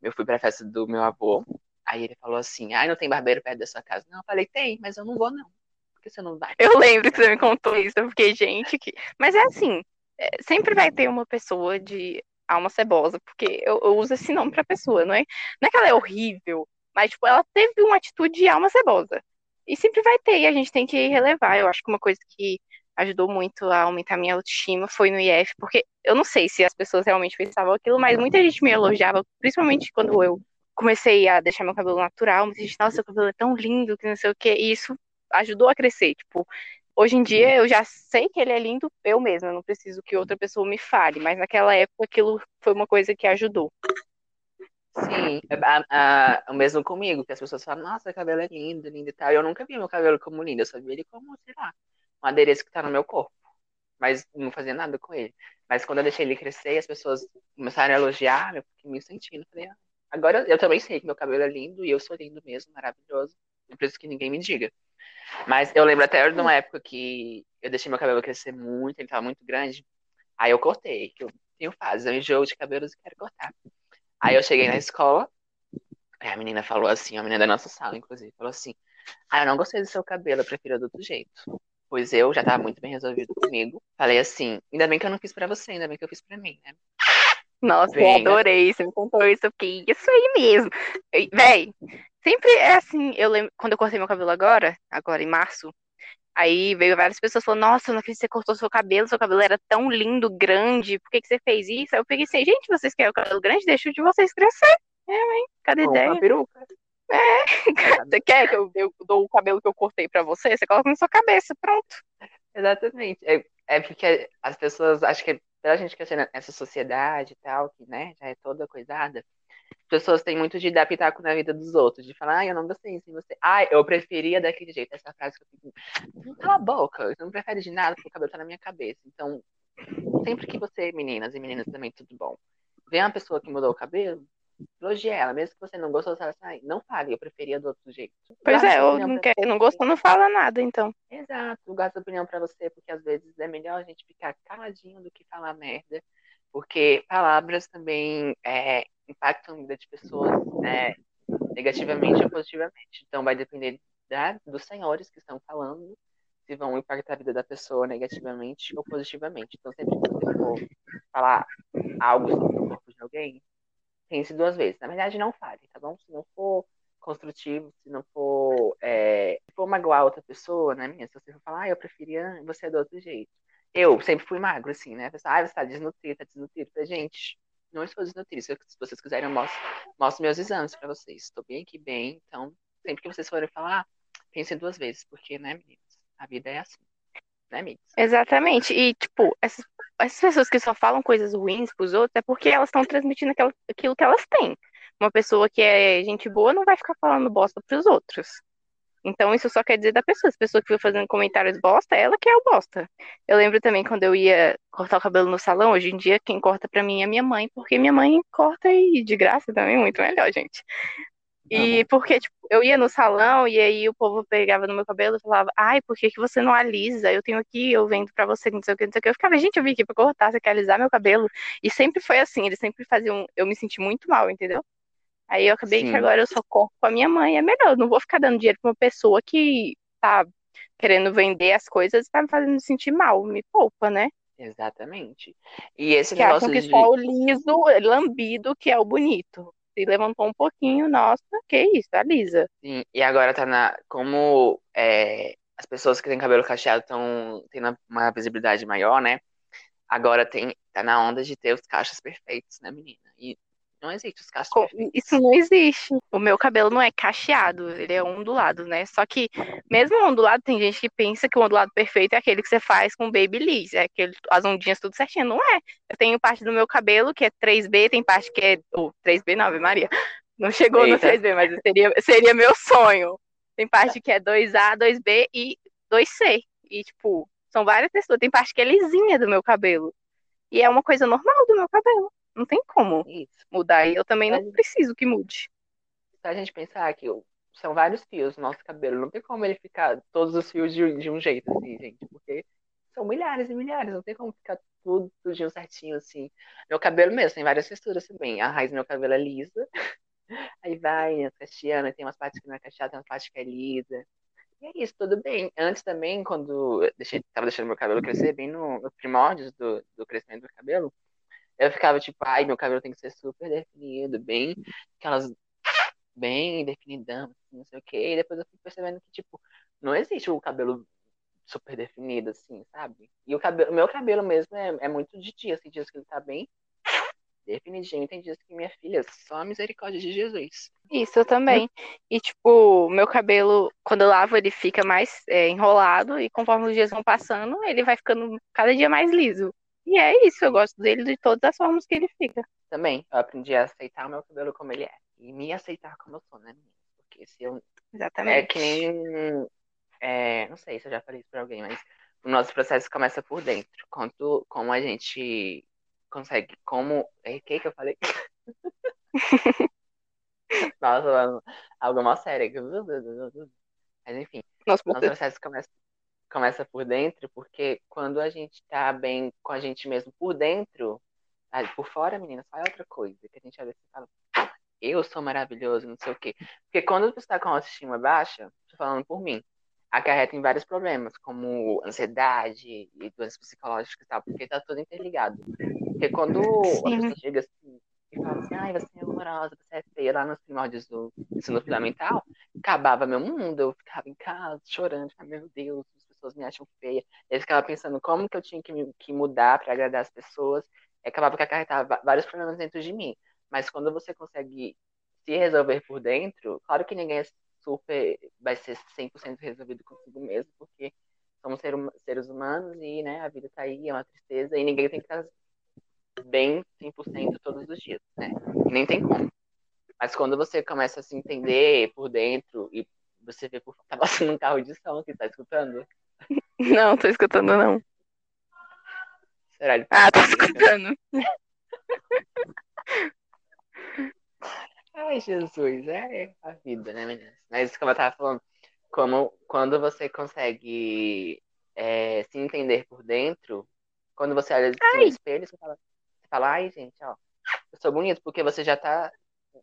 Eu fui pra festa do meu avô, aí ele falou assim: ai, não tem barbeiro perto da sua casa. Não, eu falei, tem, mas eu não vou, não. Porque você não vai. Eu lembro que você me contou isso, eu fiquei, gente, que. Mas é assim, é, sempre vai ter uma pessoa de alma cebosa, porque eu, eu uso esse nome pra pessoa, não é? Não é que ela é horrível, mas, tipo, ela teve uma atitude de alma cebosa. E sempre vai ter, e a gente tem que relevar. Eu acho que uma coisa que ajudou muito a aumentar minha autoestima foi no IF, porque eu não sei se as pessoas realmente pensavam aquilo, mas muita gente me elogiava, principalmente quando eu comecei a deixar meu cabelo natural, muita gente, nossa, seu cabelo é tão lindo, que não sei o quê, e isso ajudou a crescer, tipo, hoje em dia eu já sei que ele é lindo eu mesma, não preciso que outra pessoa me fale, mas naquela época aquilo foi uma coisa que ajudou. Sim, é, a, o mesmo comigo, que as pessoas falam, nossa, o cabelo é lindo, lindo e tal. Eu nunca vi meu cabelo como lindo, eu só vi ele como, sei lá, um adereço que tá no meu corpo. Mas não fazia nada com ele. Mas quando eu deixei ele crescer, as pessoas começaram a elogiar, eu fiquei me sentindo. Falei, ah, agora eu também sei que meu cabelo é lindo e eu sou lindo mesmo, maravilhoso. Não preciso que ninguém me diga. Mas eu lembro até de uma época que eu deixei meu cabelo crescer muito, ele tava muito grande. Aí eu cortei, que eu tenho fases, eu enjoo de cabelos e quero cortar. Aí eu cheguei na escola, aí a menina falou assim, a menina da nossa sala, inclusive, falou assim: Ah, eu não gostei do seu cabelo, eu prefiro do outro jeito. Pois eu já tava muito bem resolvido comigo. Falei assim: ainda bem que eu não fiz pra você, ainda bem que eu fiz pra mim, né? Nossa, eu adorei. Você me contou isso, eu fiquei, isso aí mesmo. Véi, sempre é assim, eu lembro, quando eu cortei meu cabelo agora, agora em março, Aí veio várias pessoas falando, nossa, eu não acredito que você cortou seu cabelo, seu cabelo era tão lindo, grande, por que, que você fez isso? Aí eu peguei assim, gente, vocês querem o cabelo grande? Deixa de vocês crescer. É, hein? Cadê a ideia? Uma peruca. É, *laughs* você quer que eu, eu dou o cabelo que eu cortei pra você? Você coloca na sua cabeça, pronto. Exatamente. É, é porque as pessoas, acho que pela gente crescer nessa sociedade e tal, que, né, já é toda coisada, pessoas têm muito de dar pitaco na vida dos outros, de falar, ah, eu não gostei disso em você. Ah, eu preferia daquele jeito. Essa frase que eu fico, cala a boca, você não prefere de nada porque o cabelo tá na minha cabeça. Então, sempre que você, meninas e meninas também, tudo bom, vê uma pessoa que mudou o cabelo, elogie ela, mesmo que você não gostou, você fala assim, não fale, eu preferia do outro jeito. Pois é, eu não, quer, não gostou, não fala nada, então. Exato, eu gasto opinião para você, porque às vezes é melhor a gente ficar caladinho do que falar merda, porque palavras também é, impactam a vida de pessoas né, negativamente ou positivamente. Então, vai depender da, dos senhores que estão falando se vão impactar a vida da pessoa negativamente ou positivamente. Então, sempre que você for falar algo sobre o corpo de alguém, pense duas vezes. Na verdade, não fale, tá bom? Se não for construtivo, se não for, é, se for magoar outra pessoa, né, minha? Se você for falar, ah, eu preferia você é do outro jeito. eu sempre fui magro, assim, né? Pessoal, ah, você tá desnutrido, tá desnutrido. Falei, gente, não estou desnutrido. Se vocês quiserem, eu mostro, mostro meus exames pra vocês. Estou bem aqui, bem. Então, sempre que vocês forem falar, pensem duas vezes, porque, né, meninas? A vida é assim. Né, amigos? Exatamente. E, tipo, essas, essas pessoas que só falam coisas ruins pros outros é porque elas estão transmitindo aquilo, aquilo que elas têm. Uma pessoa que é gente boa não vai ficar falando bosta pros outros. Então, isso só quer dizer da pessoa. As pessoas que foi fazendo comentários bosta, ela que é o bosta. Eu lembro também quando eu ia cortar o cabelo no salão, hoje em dia quem corta pra mim é minha mãe, porque minha mãe corta e de graça também, muito melhor, gente. E porque, tipo, eu ia no salão e aí o povo pegava no meu cabelo e falava, ai, por que, que você não alisa? Eu tenho aqui, eu vendo pra você, não sei o que, não sei o que. Eu ficava, gente, eu vim aqui pra cortar, você quer alisar meu cabelo? E sempre foi assim, eles sempre faziam, eu me senti muito mal, entendeu? Aí eu acabei Sim. que agora eu só corto com a minha mãe. É melhor, eu não vou ficar dando dinheiro pra uma pessoa que tá querendo vender as coisas e tá me fazendo sentir mal. Me poupa, né? Exatamente. E esse que negócio que de... o liso, lambido, que é o bonito. Se levantou um pouquinho, nossa, que isso, a Lisa. Sim, e agora tá na. Como é, as pessoas que têm cabelo cacheado estão tendo uma visibilidade maior, né? Agora tem, tá na onda de ter os cachos perfeitos, né, menina? Não existe os cachos. Isso não existe. O meu cabelo não é cacheado, ele é ondulado, né? Só que, mesmo ondulado, tem gente que pensa que o ondulado perfeito é aquele que você faz com babyliss, é aquele, as ondinhas tudo certinho. Não é. Eu tenho parte do meu cabelo que é 3B, tem parte que é. Oh, 3B não, Ave Maria. Não chegou Eita. no 3B, mas seria, seria meu sonho. Tem parte que é 2A, 2B e 2C. E, tipo, são várias texturas. Tem parte que é lisinha do meu cabelo. E é uma coisa normal do meu cabelo. Não tem como Isso. mudar. E eu também não preciso que mude. Se a gente pensar que são vários fios no nosso cabelo, não tem como ele ficar todos os fios de, de um jeito, assim, gente, porque são milhares e milhares, não tem como ficar tudo, tudo certinho, assim. Meu cabelo mesmo tem várias texturas também. A raiz do meu cabelo é lisa, *laughs* aí vai, cacheando, tem umas partes que não é cacheada, tem umas partes que é lisa. E é isso, tudo bem. Antes também, quando eu deixei, tava deixando meu cabelo crescer, bem no, nos primórdios do, do crescimento do cabelo, eu ficava tipo, ai, meu cabelo tem que ser super definido, bem, aquelas bem definidão, assim, não sei o quê. E depois eu fui percebendo que, tipo, não existe o cabelo super definido, assim, sabe? E o cabelo, meu cabelo mesmo é, é muito de dia, assim, dias que ele tá bem definidinho, tem dias que minha filha, só a misericórdia de Jesus. Isso, eu também. E, tipo, meu cabelo, quando eu lavo, ele fica mais é, enrolado, e conforme os dias vão passando, ele vai ficando cada dia mais liso. E é isso, eu gosto dele de todas as formas que ele fica. Também, eu aprendi a aceitar o meu cabelo como ele é. E me aceitar como eu sou, né? Porque se eu. Exatamente. É que nem. É, não sei se eu já falei isso pra alguém, mas o nosso processo começa por dentro. Quanto, como a gente consegue. Como. É, que que eu falei? *laughs* Nossa, algo mal sério. Mas enfim, nosso, nosso processo começa começa por dentro, porque quando a gente tá bem com a gente mesmo por dentro, por fora, menina, só é outra coisa. Que a gente às vezes fala, eu sou maravilhoso, não sei o quê. Porque quando você está com a autoestima baixa, tô falando por mim, acarreta em vários problemas, como ansiedade e doenças psicológicas e tal, porque tá tudo interligado. Porque quando Sim. a pessoa chega assim e fala assim, ai, você é amorosa, você é feia, lá nos primórdios do ensino fundamental, acabava meu mundo, eu ficava em casa chorando, meu Deus, pessoas me acham feia. Eu ficava pensando como que eu tinha que, me, que mudar para agradar as pessoas. E acabava que acarretava vários problemas dentro de mim. Mas quando você consegue se resolver por dentro, claro que ninguém é super vai ser 100% resolvido consigo mesmo, porque somos ser, seres humanos e né, a vida tá aí, é uma tristeza, e ninguém tem que estar bem 100% todos os dias, né? Nem tem como. Mas quando você começa a se entender por dentro e você vê por tá passando um carro de som que tá escutando? Não, tô escutando não. Será ele Ah, tô escutando. *laughs* Ai, Jesus, é a vida, né, meninas? Mas como eu tava falando, como quando você consegue é, se entender por dentro, quando você olha assim no espelho, você fala, você fala, ai, gente, ó, eu sou bonito, porque você já tá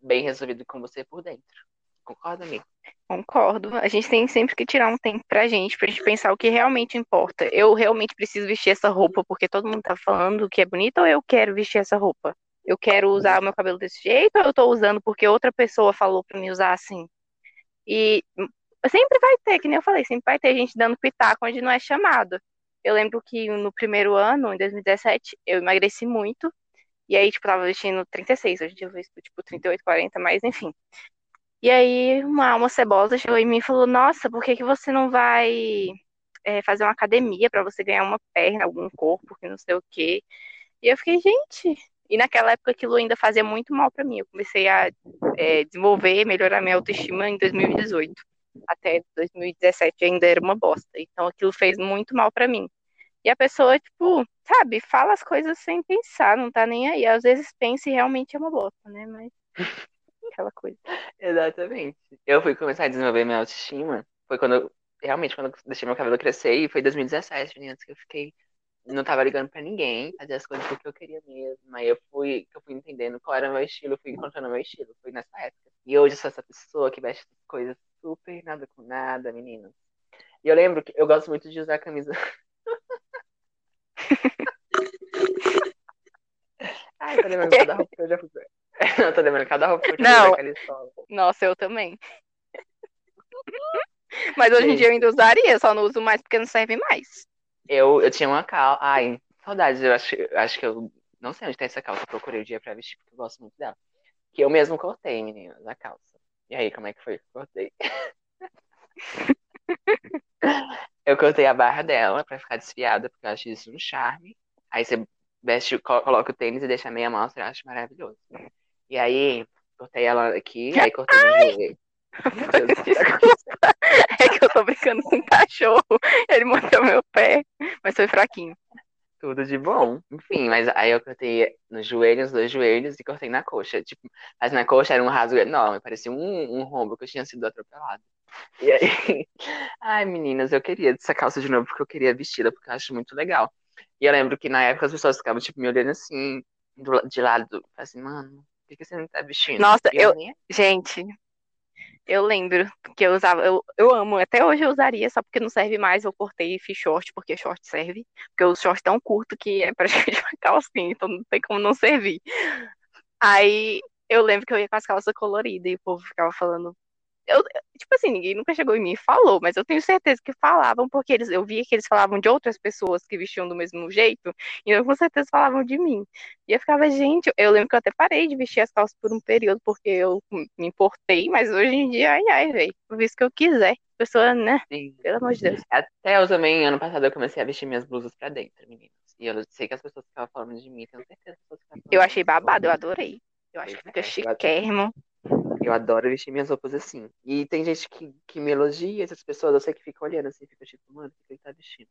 bem resolvido com você por dentro. Concorda, amigo? Concordo. A gente tem sempre que tirar um tempo pra gente, pra gente pensar o que realmente importa. Eu realmente preciso vestir essa roupa porque todo mundo tá falando que é bonita ou eu quero vestir essa roupa? Eu quero usar o meu cabelo desse jeito ou eu tô usando porque outra pessoa falou pra me usar assim? E sempre vai ter, que nem eu falei, sempre vai ter gente dando pitaco onde não é chamado. eu lembro que no primeiro ano, em 2017, eu emagreci muito. E aí, tipo, tava vestindo 36, hoje em dia eu tipo, 38, 40, mas enfim. E aí, uma alma cebosa chegou em mim e falou: Nossa, por que, que você não vai é, fazer uma academia para você ganhar uma perna, algum corpo, que não sei o quê? E eu fiquei, gente. E naquela época aquilo ainda fazia muito mal para mim. Eu comecei a é, desenvolver, melhorar minha autoestima em 2018 até 2017 ainda era uma bosta. Então aquilo fez muito mal para mim. E a pessoa, tipo, sabe, fala as coisas sem pensar, não tá nem aí. Às vezes pensa e realmente é uma bosta, né? Mas aquela coisa. *laughs* Exatamente. Eu fui começar a desenvolver minha autoestima. Foi quando eu, realmente, quando eu deixei meu cabelo crescer, e foi 2017, meninas, que eu fiquei. Não tava ligando pra ninguém, fazia as coisas porque eu queria mesmo. Aí eu fui, eu fui entendendo qual era o meu estilo, eu fui encontrando o meu estilo. Foi nessa época. E hoje eu sou essa pessoa que veste coisas super nada com nada, meninas. E eu lembro que eu gosto muito de usar camisa. *laughs* Ai, tô lembrando cada roupa que eu já fui. *laughs* Não, tô lembrando cada roupa que eu Não. naquela escola. Nossa, eu também. *laughs* Mas hoje em dia eu ainda usaria, só não uso mais porque não serve mais. Eu, eu tinha uma calça. Ai, saudades. Eu acho, eu acho que eu. Não sei onde tá essa calça. Eu procurei o dia pra vestir, porque eu gosto muito dela. Que eu mesmo cortei, meninas, a calça. E aí, como é que foi que eu cortei? *laughs* eu cortei a barra dela pra ficar desfiada, porque eu acho isso um charme. Aí você veste, co- coloca o tênis e deixa a meia mostra, eu acho maravilhoso. E aí, cortei ela aqui, aí cortei no joelho. Meu é que eu tô brincando com um cachorro. Ele mordeu meu pé, mas foi fraquinho. Tudo de bom. Enfim, mas aí eu cortei nos dois joelhos, e cortei na coxa. Tipo, mas na coxa era um rasgo enorme, parecia um, um rombo que eu tinha sido atropelado. E aí, *laughs* ai meninas, eu queria essa calça de novo porque eu queria vestida, porque eu acho muito legal. E eu lembro que na época as pessoas ficavam, tipo, me olhando assim, do de lado, assim, mano, que você não tá vestindo? Nossa, eu- Gente, eu lembro que eu usava, eu, eu amo, até hoje eu usaria, só porque não serve mais, eu cortei e fiz short, porque short serve, porque o short tão curto que é praticamente *laughs* uma calcinha, então não tem como não servir. Aí eu lembro que eu ia com as calças coloridas e o povo ficava falando. Eu, tipo assim, ninguém nunca chegou em mim e falou, mas eu tenho certeza que falavam, porque eles, eu via que eles falavam de outras pessoas que vestiam do mesmo jeito, e eu com certeza falavam de mim. E eu ficava, gente, eu lembro que eu até parei de vestir as calças por um período, porque eu me importei, mas hoje em dia, ai, ai, velho, eu visto que eu quiser. Pessoa, né? Sim. Pelo amor de Deus. Até eu também, ano passado, eu comecei a vestir minhas blusas pra dentro, meninas. E eu sei que as pessoas ficavam falando de mim, tenho certeza que as pessoas ficavam Eu achei babado, eu adorei. Eu acho que fica é, chiquérrimo. Eu adoro vestir minhas roupas assim. E tem gente que, que me elogia, essas pessoas, eu sei que fica olhando assim, fica tipo, mano, o que ele tá vestindo?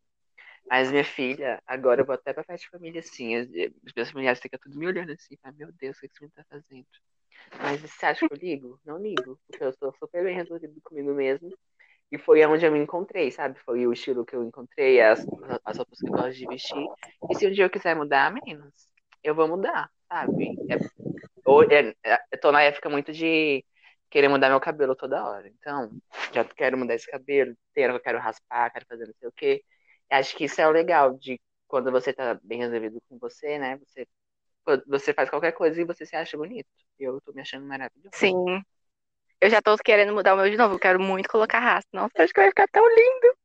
Mas minha filha, agora eu vou até pra festa de família assim. As, as minhas familiares ficam tudo me olhando assim, fala, meu Deus, o que menino tá fazendo? Mas você acha que eu ligo? Não ligo, porque eu sou super bem resolvido comigo mesmo. E foi onde eu me encontrei, sabe? Foi o estilo que eu encontrei, as, as roupas que eu gosto de vestir. E se um dia eu quiser mudar, meninos, eu vou mudar, sabe? É, ou, é, é, eu tô na época muito de querer mudar meu cabelo toda hora. Então, já quero mudar esse cabelo, que eu quero raspar, quero fazer não sei o quê. Acho que isso é o legal de quando você tá bem resolvido com você, né? Você, você faz qualquer coisa e você se acha bonito. Eu tô me achando maravilhoso. Sim. Eu já tô querendo mudar o meu de novo. Eu quero muito colocar rasta. Nossa, acho que vai ficar tão lindo.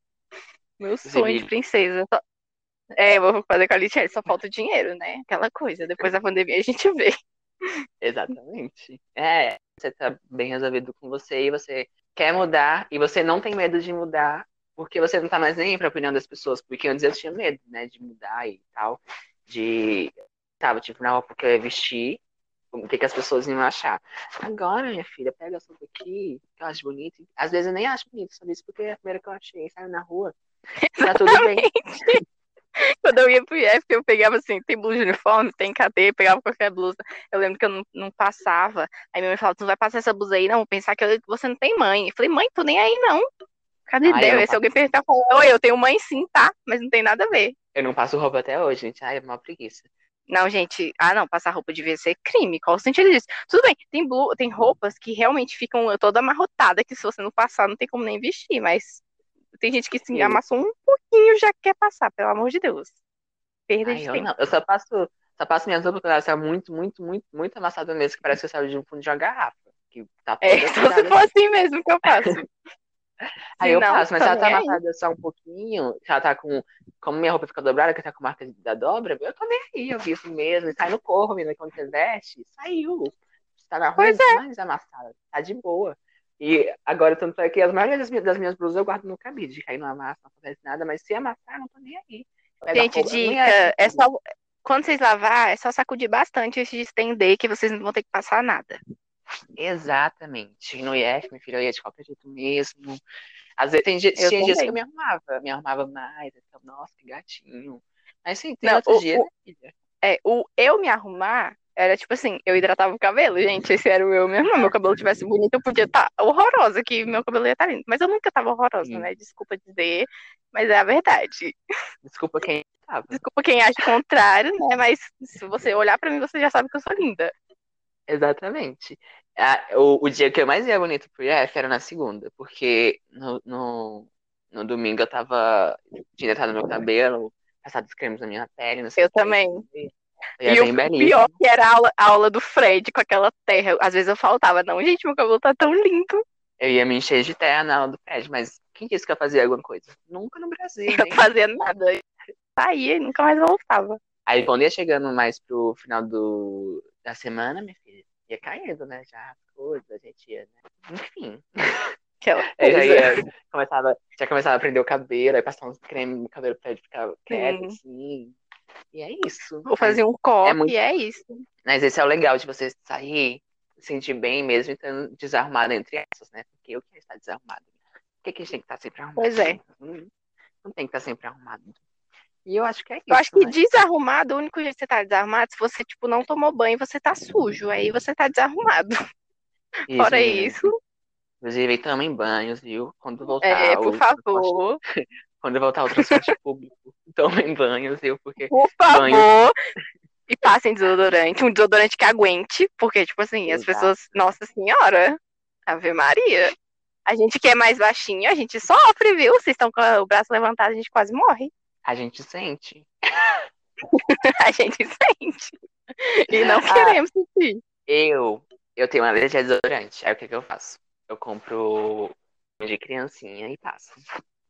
Meu sonho de Inclusive- princesa. É, eu vou fazer com a Litiele, só falta o dinheiro, né? Aquela coisa. Depois da pandemia a gente vê. *laughs* Exatamente. É, você tá bem resolvido com você e você quer mudar e você não tem medo de mudar porque você não tá mais nem pra opinião das pessoas. Porque antes eu tinha medo, né, de mudar e tal. De. Tava, tipo, na roupa que eu ia vestir, o que, que as pessoas iam achar. Agora, minha filha, pega essa roupa aqui, que eu acho bonita. Às vezes eu nem acho bonito, só isso porque é a primeira que eu achei, saiu na rua. Tá tudo bem. Quando eu ia pro IF, eu pegava assim, tem blusa de uniforme, tem cadê, pegava qualquer blusa. Eu lembro que eu não, não passava. Aí minha mãe falava, tu não vai passar essa blusa aí, não, vou pensar que eu- você não tem mãe. Eu falei, mãe, tô nem aí, não. Cadê Ah, não Se alguém perguntar, eu eu tenho mãe sim, tá? Mas não tem nada a ver. Eu não passo roupa até hoje, gente. Ai, é uma preguiça. Não, gente, ah, não, passar roupa devia ser crime. Qual o sentido disso? Tudo bem, tem, blu, tem roupas que realmente ficam toda amarrotada, que se você não passar, não tem como nem vestir, mas tem gente que se amassou um pouquinho já quer passar, pelo amor de Deus. Perda Ai, de eu tempo. não. Eu só passo, só passo minhas roupas quando elas são muito, muito, muito, muito amassadas mesmo, que parece que eu saio de um fundo de uma garrafa. Que tá É, só se for assim mesmo que eu faço. *laughs* Aí eu não, passo, mas se ela tá aí. amassada só um pouquinho, se ela tá com. Como minha roupa fica dobrada, que tá com marca da dobra, eu tô nem aí, eu vi isso mesmo. E sai no corpo, menina, quando você veste, saiu. Você tá na rua, Pois tá mais amassada, tá de boa. E agora, tanto é que as maioria das minhas, das minhas blusas eu guardo no cabide, de cair no amasso, não acontece nada, mas se amassar, eu não tô nem aí. Gente, dica, é- é só. Quando vocês lavar, é só sacudir bastante antes de estender, que vocês não vão ter que passar nada. Exatamente. No IF, minha filha, eu ia de qualquer jeito mesmo. Às vezes tem, dia- tinha dias que eu me arrumava, me arrumava mais, então, nossa, que gatinho. Mas sim, tem Não, outros o- dias, o- né? É, o eu me arrumar era tipo assim, eu hidratava o cabelo, gente. Esse era o eu mesmo. Se meu cabelo tivesse bonito, eu podia estar horrorosa, que meu cabelo ia estar lindo. Mas eu nunca tava horrorosa, Sim. né? Desculpa dizer, mas é a verdade. Desculpa quem tava. Desculpa quem acha o contrário, né? Mas se você olhar pra mim, você já sabe que eu sou linda. Exatamente. O, o dia que eu mais ia bonito pro IF era na segunda, porque no, no, no domingo eu tava. Tinha hidratado meu cabelo, passado os cremes na minha pele, não sei Eu também. E o bem belíssima. pior que era a aula, a aula do Fred com aquela terra. Às vezes eu faltava, não, gente, meu cabelo tá tão lindo. Eu ia me encher de terra na aula do Fred, mas quem disse que eu fazia alguma coisa? Nunca no Brasil, Eu não *laughs* fazia nada. Eu Saía e nunca mais voltava. Aí quando ia chegando mais pro final do, da semana, minha filha, ia caindo, né? Já as coisas, a gente ia, né? Enfim. *laughs* Aquela *laughs* Aí já ia, começava, já começava a prender o cabelo, aí passava uns creme no cabelo pra ele ficar quieto, Sim. assim. E é isso. Vou fazer um copo É muito- e é isso. Mas esse é o legal de você sair, se sentir bem mesmo, estando desarrumado entre essas, né? Porque eu quero estar desarrumado. Por que, que a gente tem que estar sempre arrumado? Pois é. Não, não tem que estar sempre arrumado. E eu acho que é isso. Eu acho que né? desarrumado, o único jeito que você tá desarrumado, se você, tipo, não tomou banho, você tá sujo. Aí você tá desarrumado. *laughs* Isso, Fora menina. isso, Inclusive, tomem banhos, viu? Quando voltar é, por favor, *laughs* Quando voltar o transporte público, *laughs* tomem banhos, viu? Porque por Banho. favor. E passem desodorante, um desodorante que aguente, porque, tipo assim, as Exato. pessoas, nossa senhora, Ave Maria. A gente que é mais baixinho, a gente sofre, viu? Vocês estão com o braço levantado, a gente quase morre. *laughs* a gente sente. A gente sente. E não Ah. queremos sentir. Eu, eu tenho uma alergia a desodorante. Aí o que, que eu faço? Eu compro de criancinha e passo.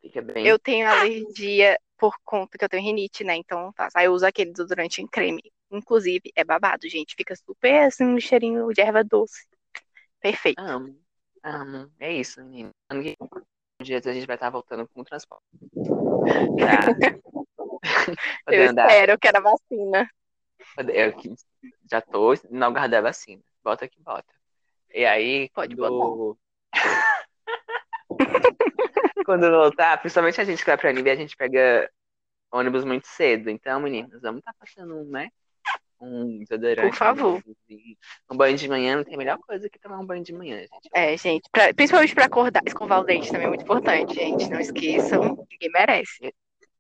Fica bem. Eu tenho alergia por conta que eu tenho rinite, né? Então, tá. Aí eu uso aquele desodorante em creme. Inclusive, é babado, gente. Fica super assim, um cheirinho de erva doce. Perfeito. Amo, amo. É isso, menino. Ano que um dia a gente vai estar voltando com o transporte. Pra *laughs* eu andar. espero, eu quero a vacina. Eu já tô no lugar da vacina. Bota que bota. E aí, Pode quando... *laughs* quando voltar, principalmente a gente que vai pra Nívea, a gente pega ônibus muito cedo. Então, meninas, vamos estar passando um, né? Um desodorante. Por favor. Um banho de manhã não tem melhor coisa que tomar um banho de manhã, gente. É, gente, pra- principalmente pra acordar, escovar o dente também é muito importante, gente. Não esqueçam, ninguém merece.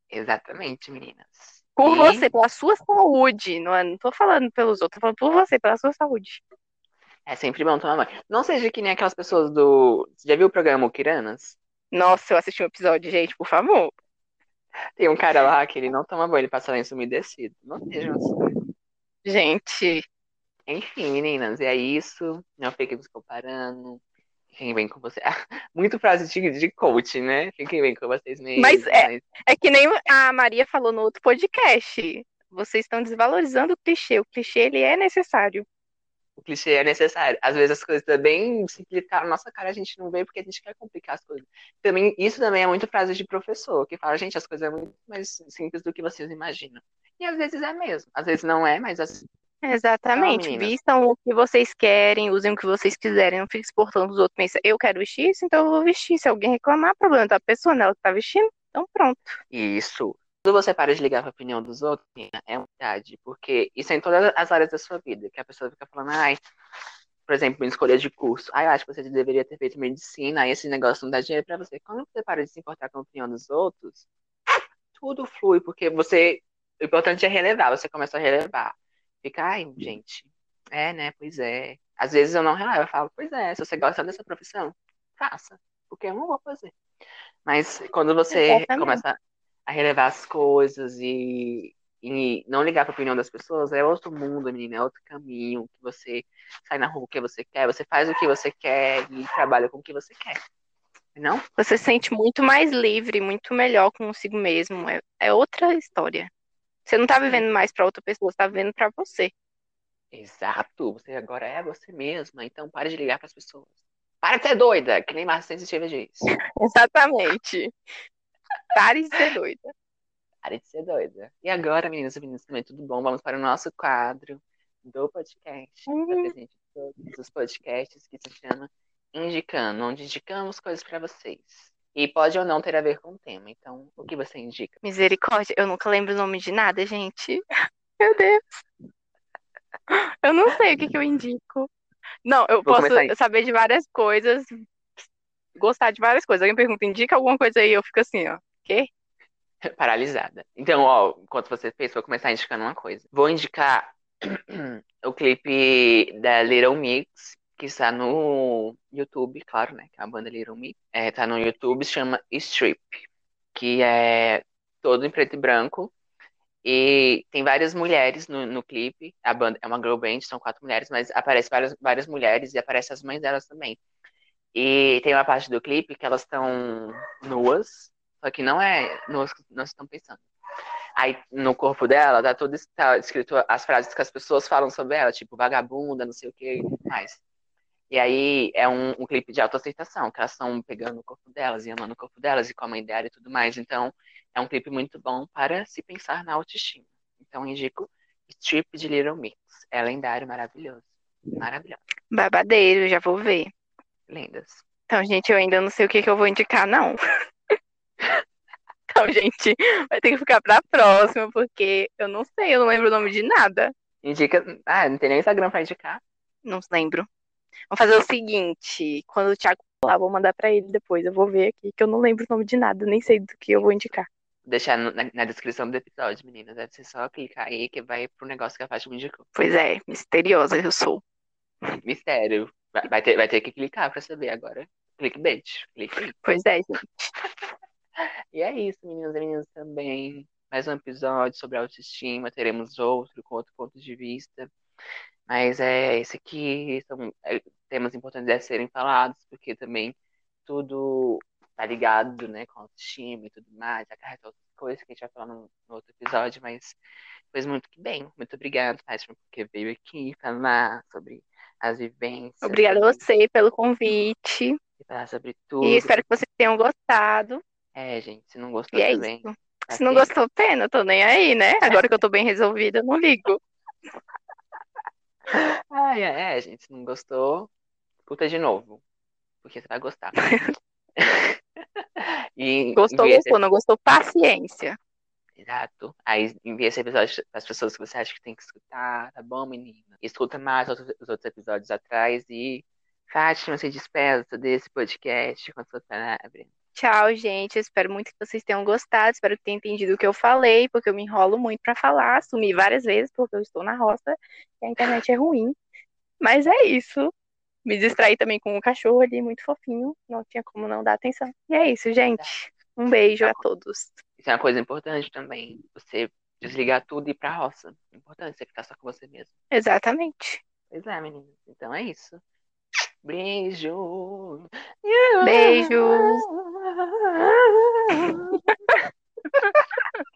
Exatamente, meninas. Por E- você, pela sua saúde. Não, é- não tô falando pelos outros, tô falando por você, pela sua saúde. É sempre bom tomar banho. Não seja que nem aquelas pessoas do. Você já viu o programa Kiranas? Nossa, eu assisti um episódio, gente, por favor. Tem um cara lá *laughs* que ele não toma banho, ele passa lenço umedecido. Não sejam assim. Gente, Enfim, meninas, é isso. Não fiquem nos comparando. Fiquem bem com você. Muito frase de, de coach, né? Fiquem bem com vocês mesmos. Mas é- é que nem a Maria falou no outro podcast. Vocês estão desvalorizando o clichê. O clichê, ele é necessário. O clichê é necessário. Às vezes as coisas também simplificaram nossa cara, a gente não vê porque a gente quer complicar as coisas. Também, isso também é muito frase de professor, que fala, gente, as coisas são muito mais simples do que vocês imaginam. E às vezes é mesmo. Às vezes não é, mas assim, Exatamente. meninas. Vistam o que vocês querem, usem o que vocês quiserem. Não fiquem exportando os outros. Pensa, eu quero vestir isso, então eu vou vestir. Se alguém reclamar, problema da pessoa, né? Ela que tá vestindo. Então pronto. Isso. Quando você para de ligar para a opinião dos outros, é verdade. Porque isso é em todas as áreas da sua vida. Que a pessoa fica falando, ai, por exemplo, em escolha de curso. Ai, eu acho que você deveria ter feito medicina, aí esse negócio não dá dinheiro para você. Quando você para de se importar com a opinião dos outros, tudo flui, porque você. O importante é relevar, você começa a relevar. Fica, ai, gente, é, né? Pois é. Às vezes eu não relevo, eu falo, pois é, se você gosta dessa profissão, faça. Porque eu não vou fazer. Mas quando você Exatamente. começa a relevar as coisas e, e não ligar para a opinião das pessoas, é outro mundo, menina, é outro caminho que você sai na rua com o que você quer, você faz o que você quer e trabalha com o que você quer. Não? Você se sente muito mais livre, muito melhor consigo mesmo. É, é outra história. Você não tá vivendo mais pra outra pessoa, você tá vivendo pra você. Exato. Você agora é você mesma. Então pare de ligar pras pessoas. Para de ser doida, que nem Marcia Sensitiva diz. *laughs* Exatamente. Pare de ser doida. Pare de ser doida. E agora, meninas e meninos, também tudo bom? Vamos para o nosso quadro do podcast. Hum. Presente todos os podcasts que se chama Indicando, onde indicamos coisas para vocês. E pode ou não ter a ver com o tema. Então, o que você indica? Misericórdia, eu nunca lembro o nome de nada, gente. *laughs* Meu Deus. Eu não sei o que, que eu indico. Não, eu Vou posso saber de várias coisas, gostar de várias coisas. Alguém pergunta, indica alguma coisa aí, eu fico assim, ó. Quê? *laughs* Paralisada. Então, ó, enquanto você fez, vou começar indicando uma coisa. Vou indicar *clears throat* o clipe da Little Mix, que está no YouTube, claro, né? Que é a banda Little Mix. É, tá no YouTube, se chama Strip, que é todo em preto e branco. E tem várias mulheres no, no clipe. A banda é uma girl band, são quatro mulheres, mas aparece várias, várias mulheres e aparecem as mães delas também. E tem uma parte do clipe que elas estão nuas, só que não é nuas que nós estamos pensando. Aí no corpo dela tá tudo tá escrito as frases que as pessoas falam sobre ela, tipo vagabunda, não sei o que e tudo mais. E aí é um, um clipe de autoaceitação, que elas estão pegando o corpo delas e amando o corpo delas e com a mãe dela e tudo mais. Então é um clipe muito bom para se pensar na autoestima. Então indico Strip de Little Mix. É lendário, maravilhoso. Maravilhoso. Babadeiro, já vou ver. Lendas. Então, gente, eu ainda não sei o que, que eu vou indicar, não. *laughs* Então, gente, vai ter que ficar pra próxima, porque eu não sei, eu não lembro o nome de nada. Indica. Ah, não tem nem Instagram pra indicar. Não lembro. Vamos fazer o seguinte: quando o Thiago falar, vou mandar pra ele depois. Eu vou ver aqui, que eu não lembro o nome de nada, nem sei do que eu vou indicar. Vou deixar na, na descrição do episódio, meninas. Deve ser só clicar aí que vai pro negócio que a Fátima indicou. Pois é, misteriosa eu sou. Mistério. Vai, vai ter, vai ter que clicar pra saber agora. Clickbait. Clique aí. Pois é, gente. *laughs* E é isso, meninas e meninos, também. Mais um episódio sobre autoestima. Teremos outro com outro ponto de vista. Mas é esse aqui são é, temas importantes a serem falados, porque também tudo tá ligado, né, com autoestima e tudo mais, acarreta outras coisas que a gente vai falar no, no outro episódio, mas fez muito que bem. Muito obrigada, Fátima, porque veio aqui falar sobre as vivências. Obrigada a você pelo convite. falar sobre tudo. E espero que vocês tenham gostado. É, gente, se não gostou E é também. isso. Se não gostou, pena, tô nem aí, né? Agora que eu tô bem resolvida, eu não ligo. *laughs* Ah, é, é, gente, se não gostou, escuta de novo. Porque você vai gostar. *laughs* E Gostou, envia esse- gostou, não gostou, paciência. Exato. Aí envia esse episódio para as pessoas que você acha que tem que escutar, tá bom, menina? Escuta mais os outros episódios atrás e Fátima, se despeça desse podcast com a sua palavra. Tchau, gente. Eu espero muito que vocês tenham gostado. Espero que tenham entendido o que eu falei, porque eu me enrolo muito pra falar. Sumi várias vezes, porque eu estou na roça e a internet é ruim. Mas é isso. Me distraí também com o cachorro ali, muito fofinho. Não tinha como não dar atenção. E é isso, gente. Um beijo a todos. Isso é uma coisa importante também. Você desligar tudo e ir pra roça. É importante você ficar só com você mesmo. Exatamente. Pois é, meninas. Então é isso. Beijo. beijos. *laughs*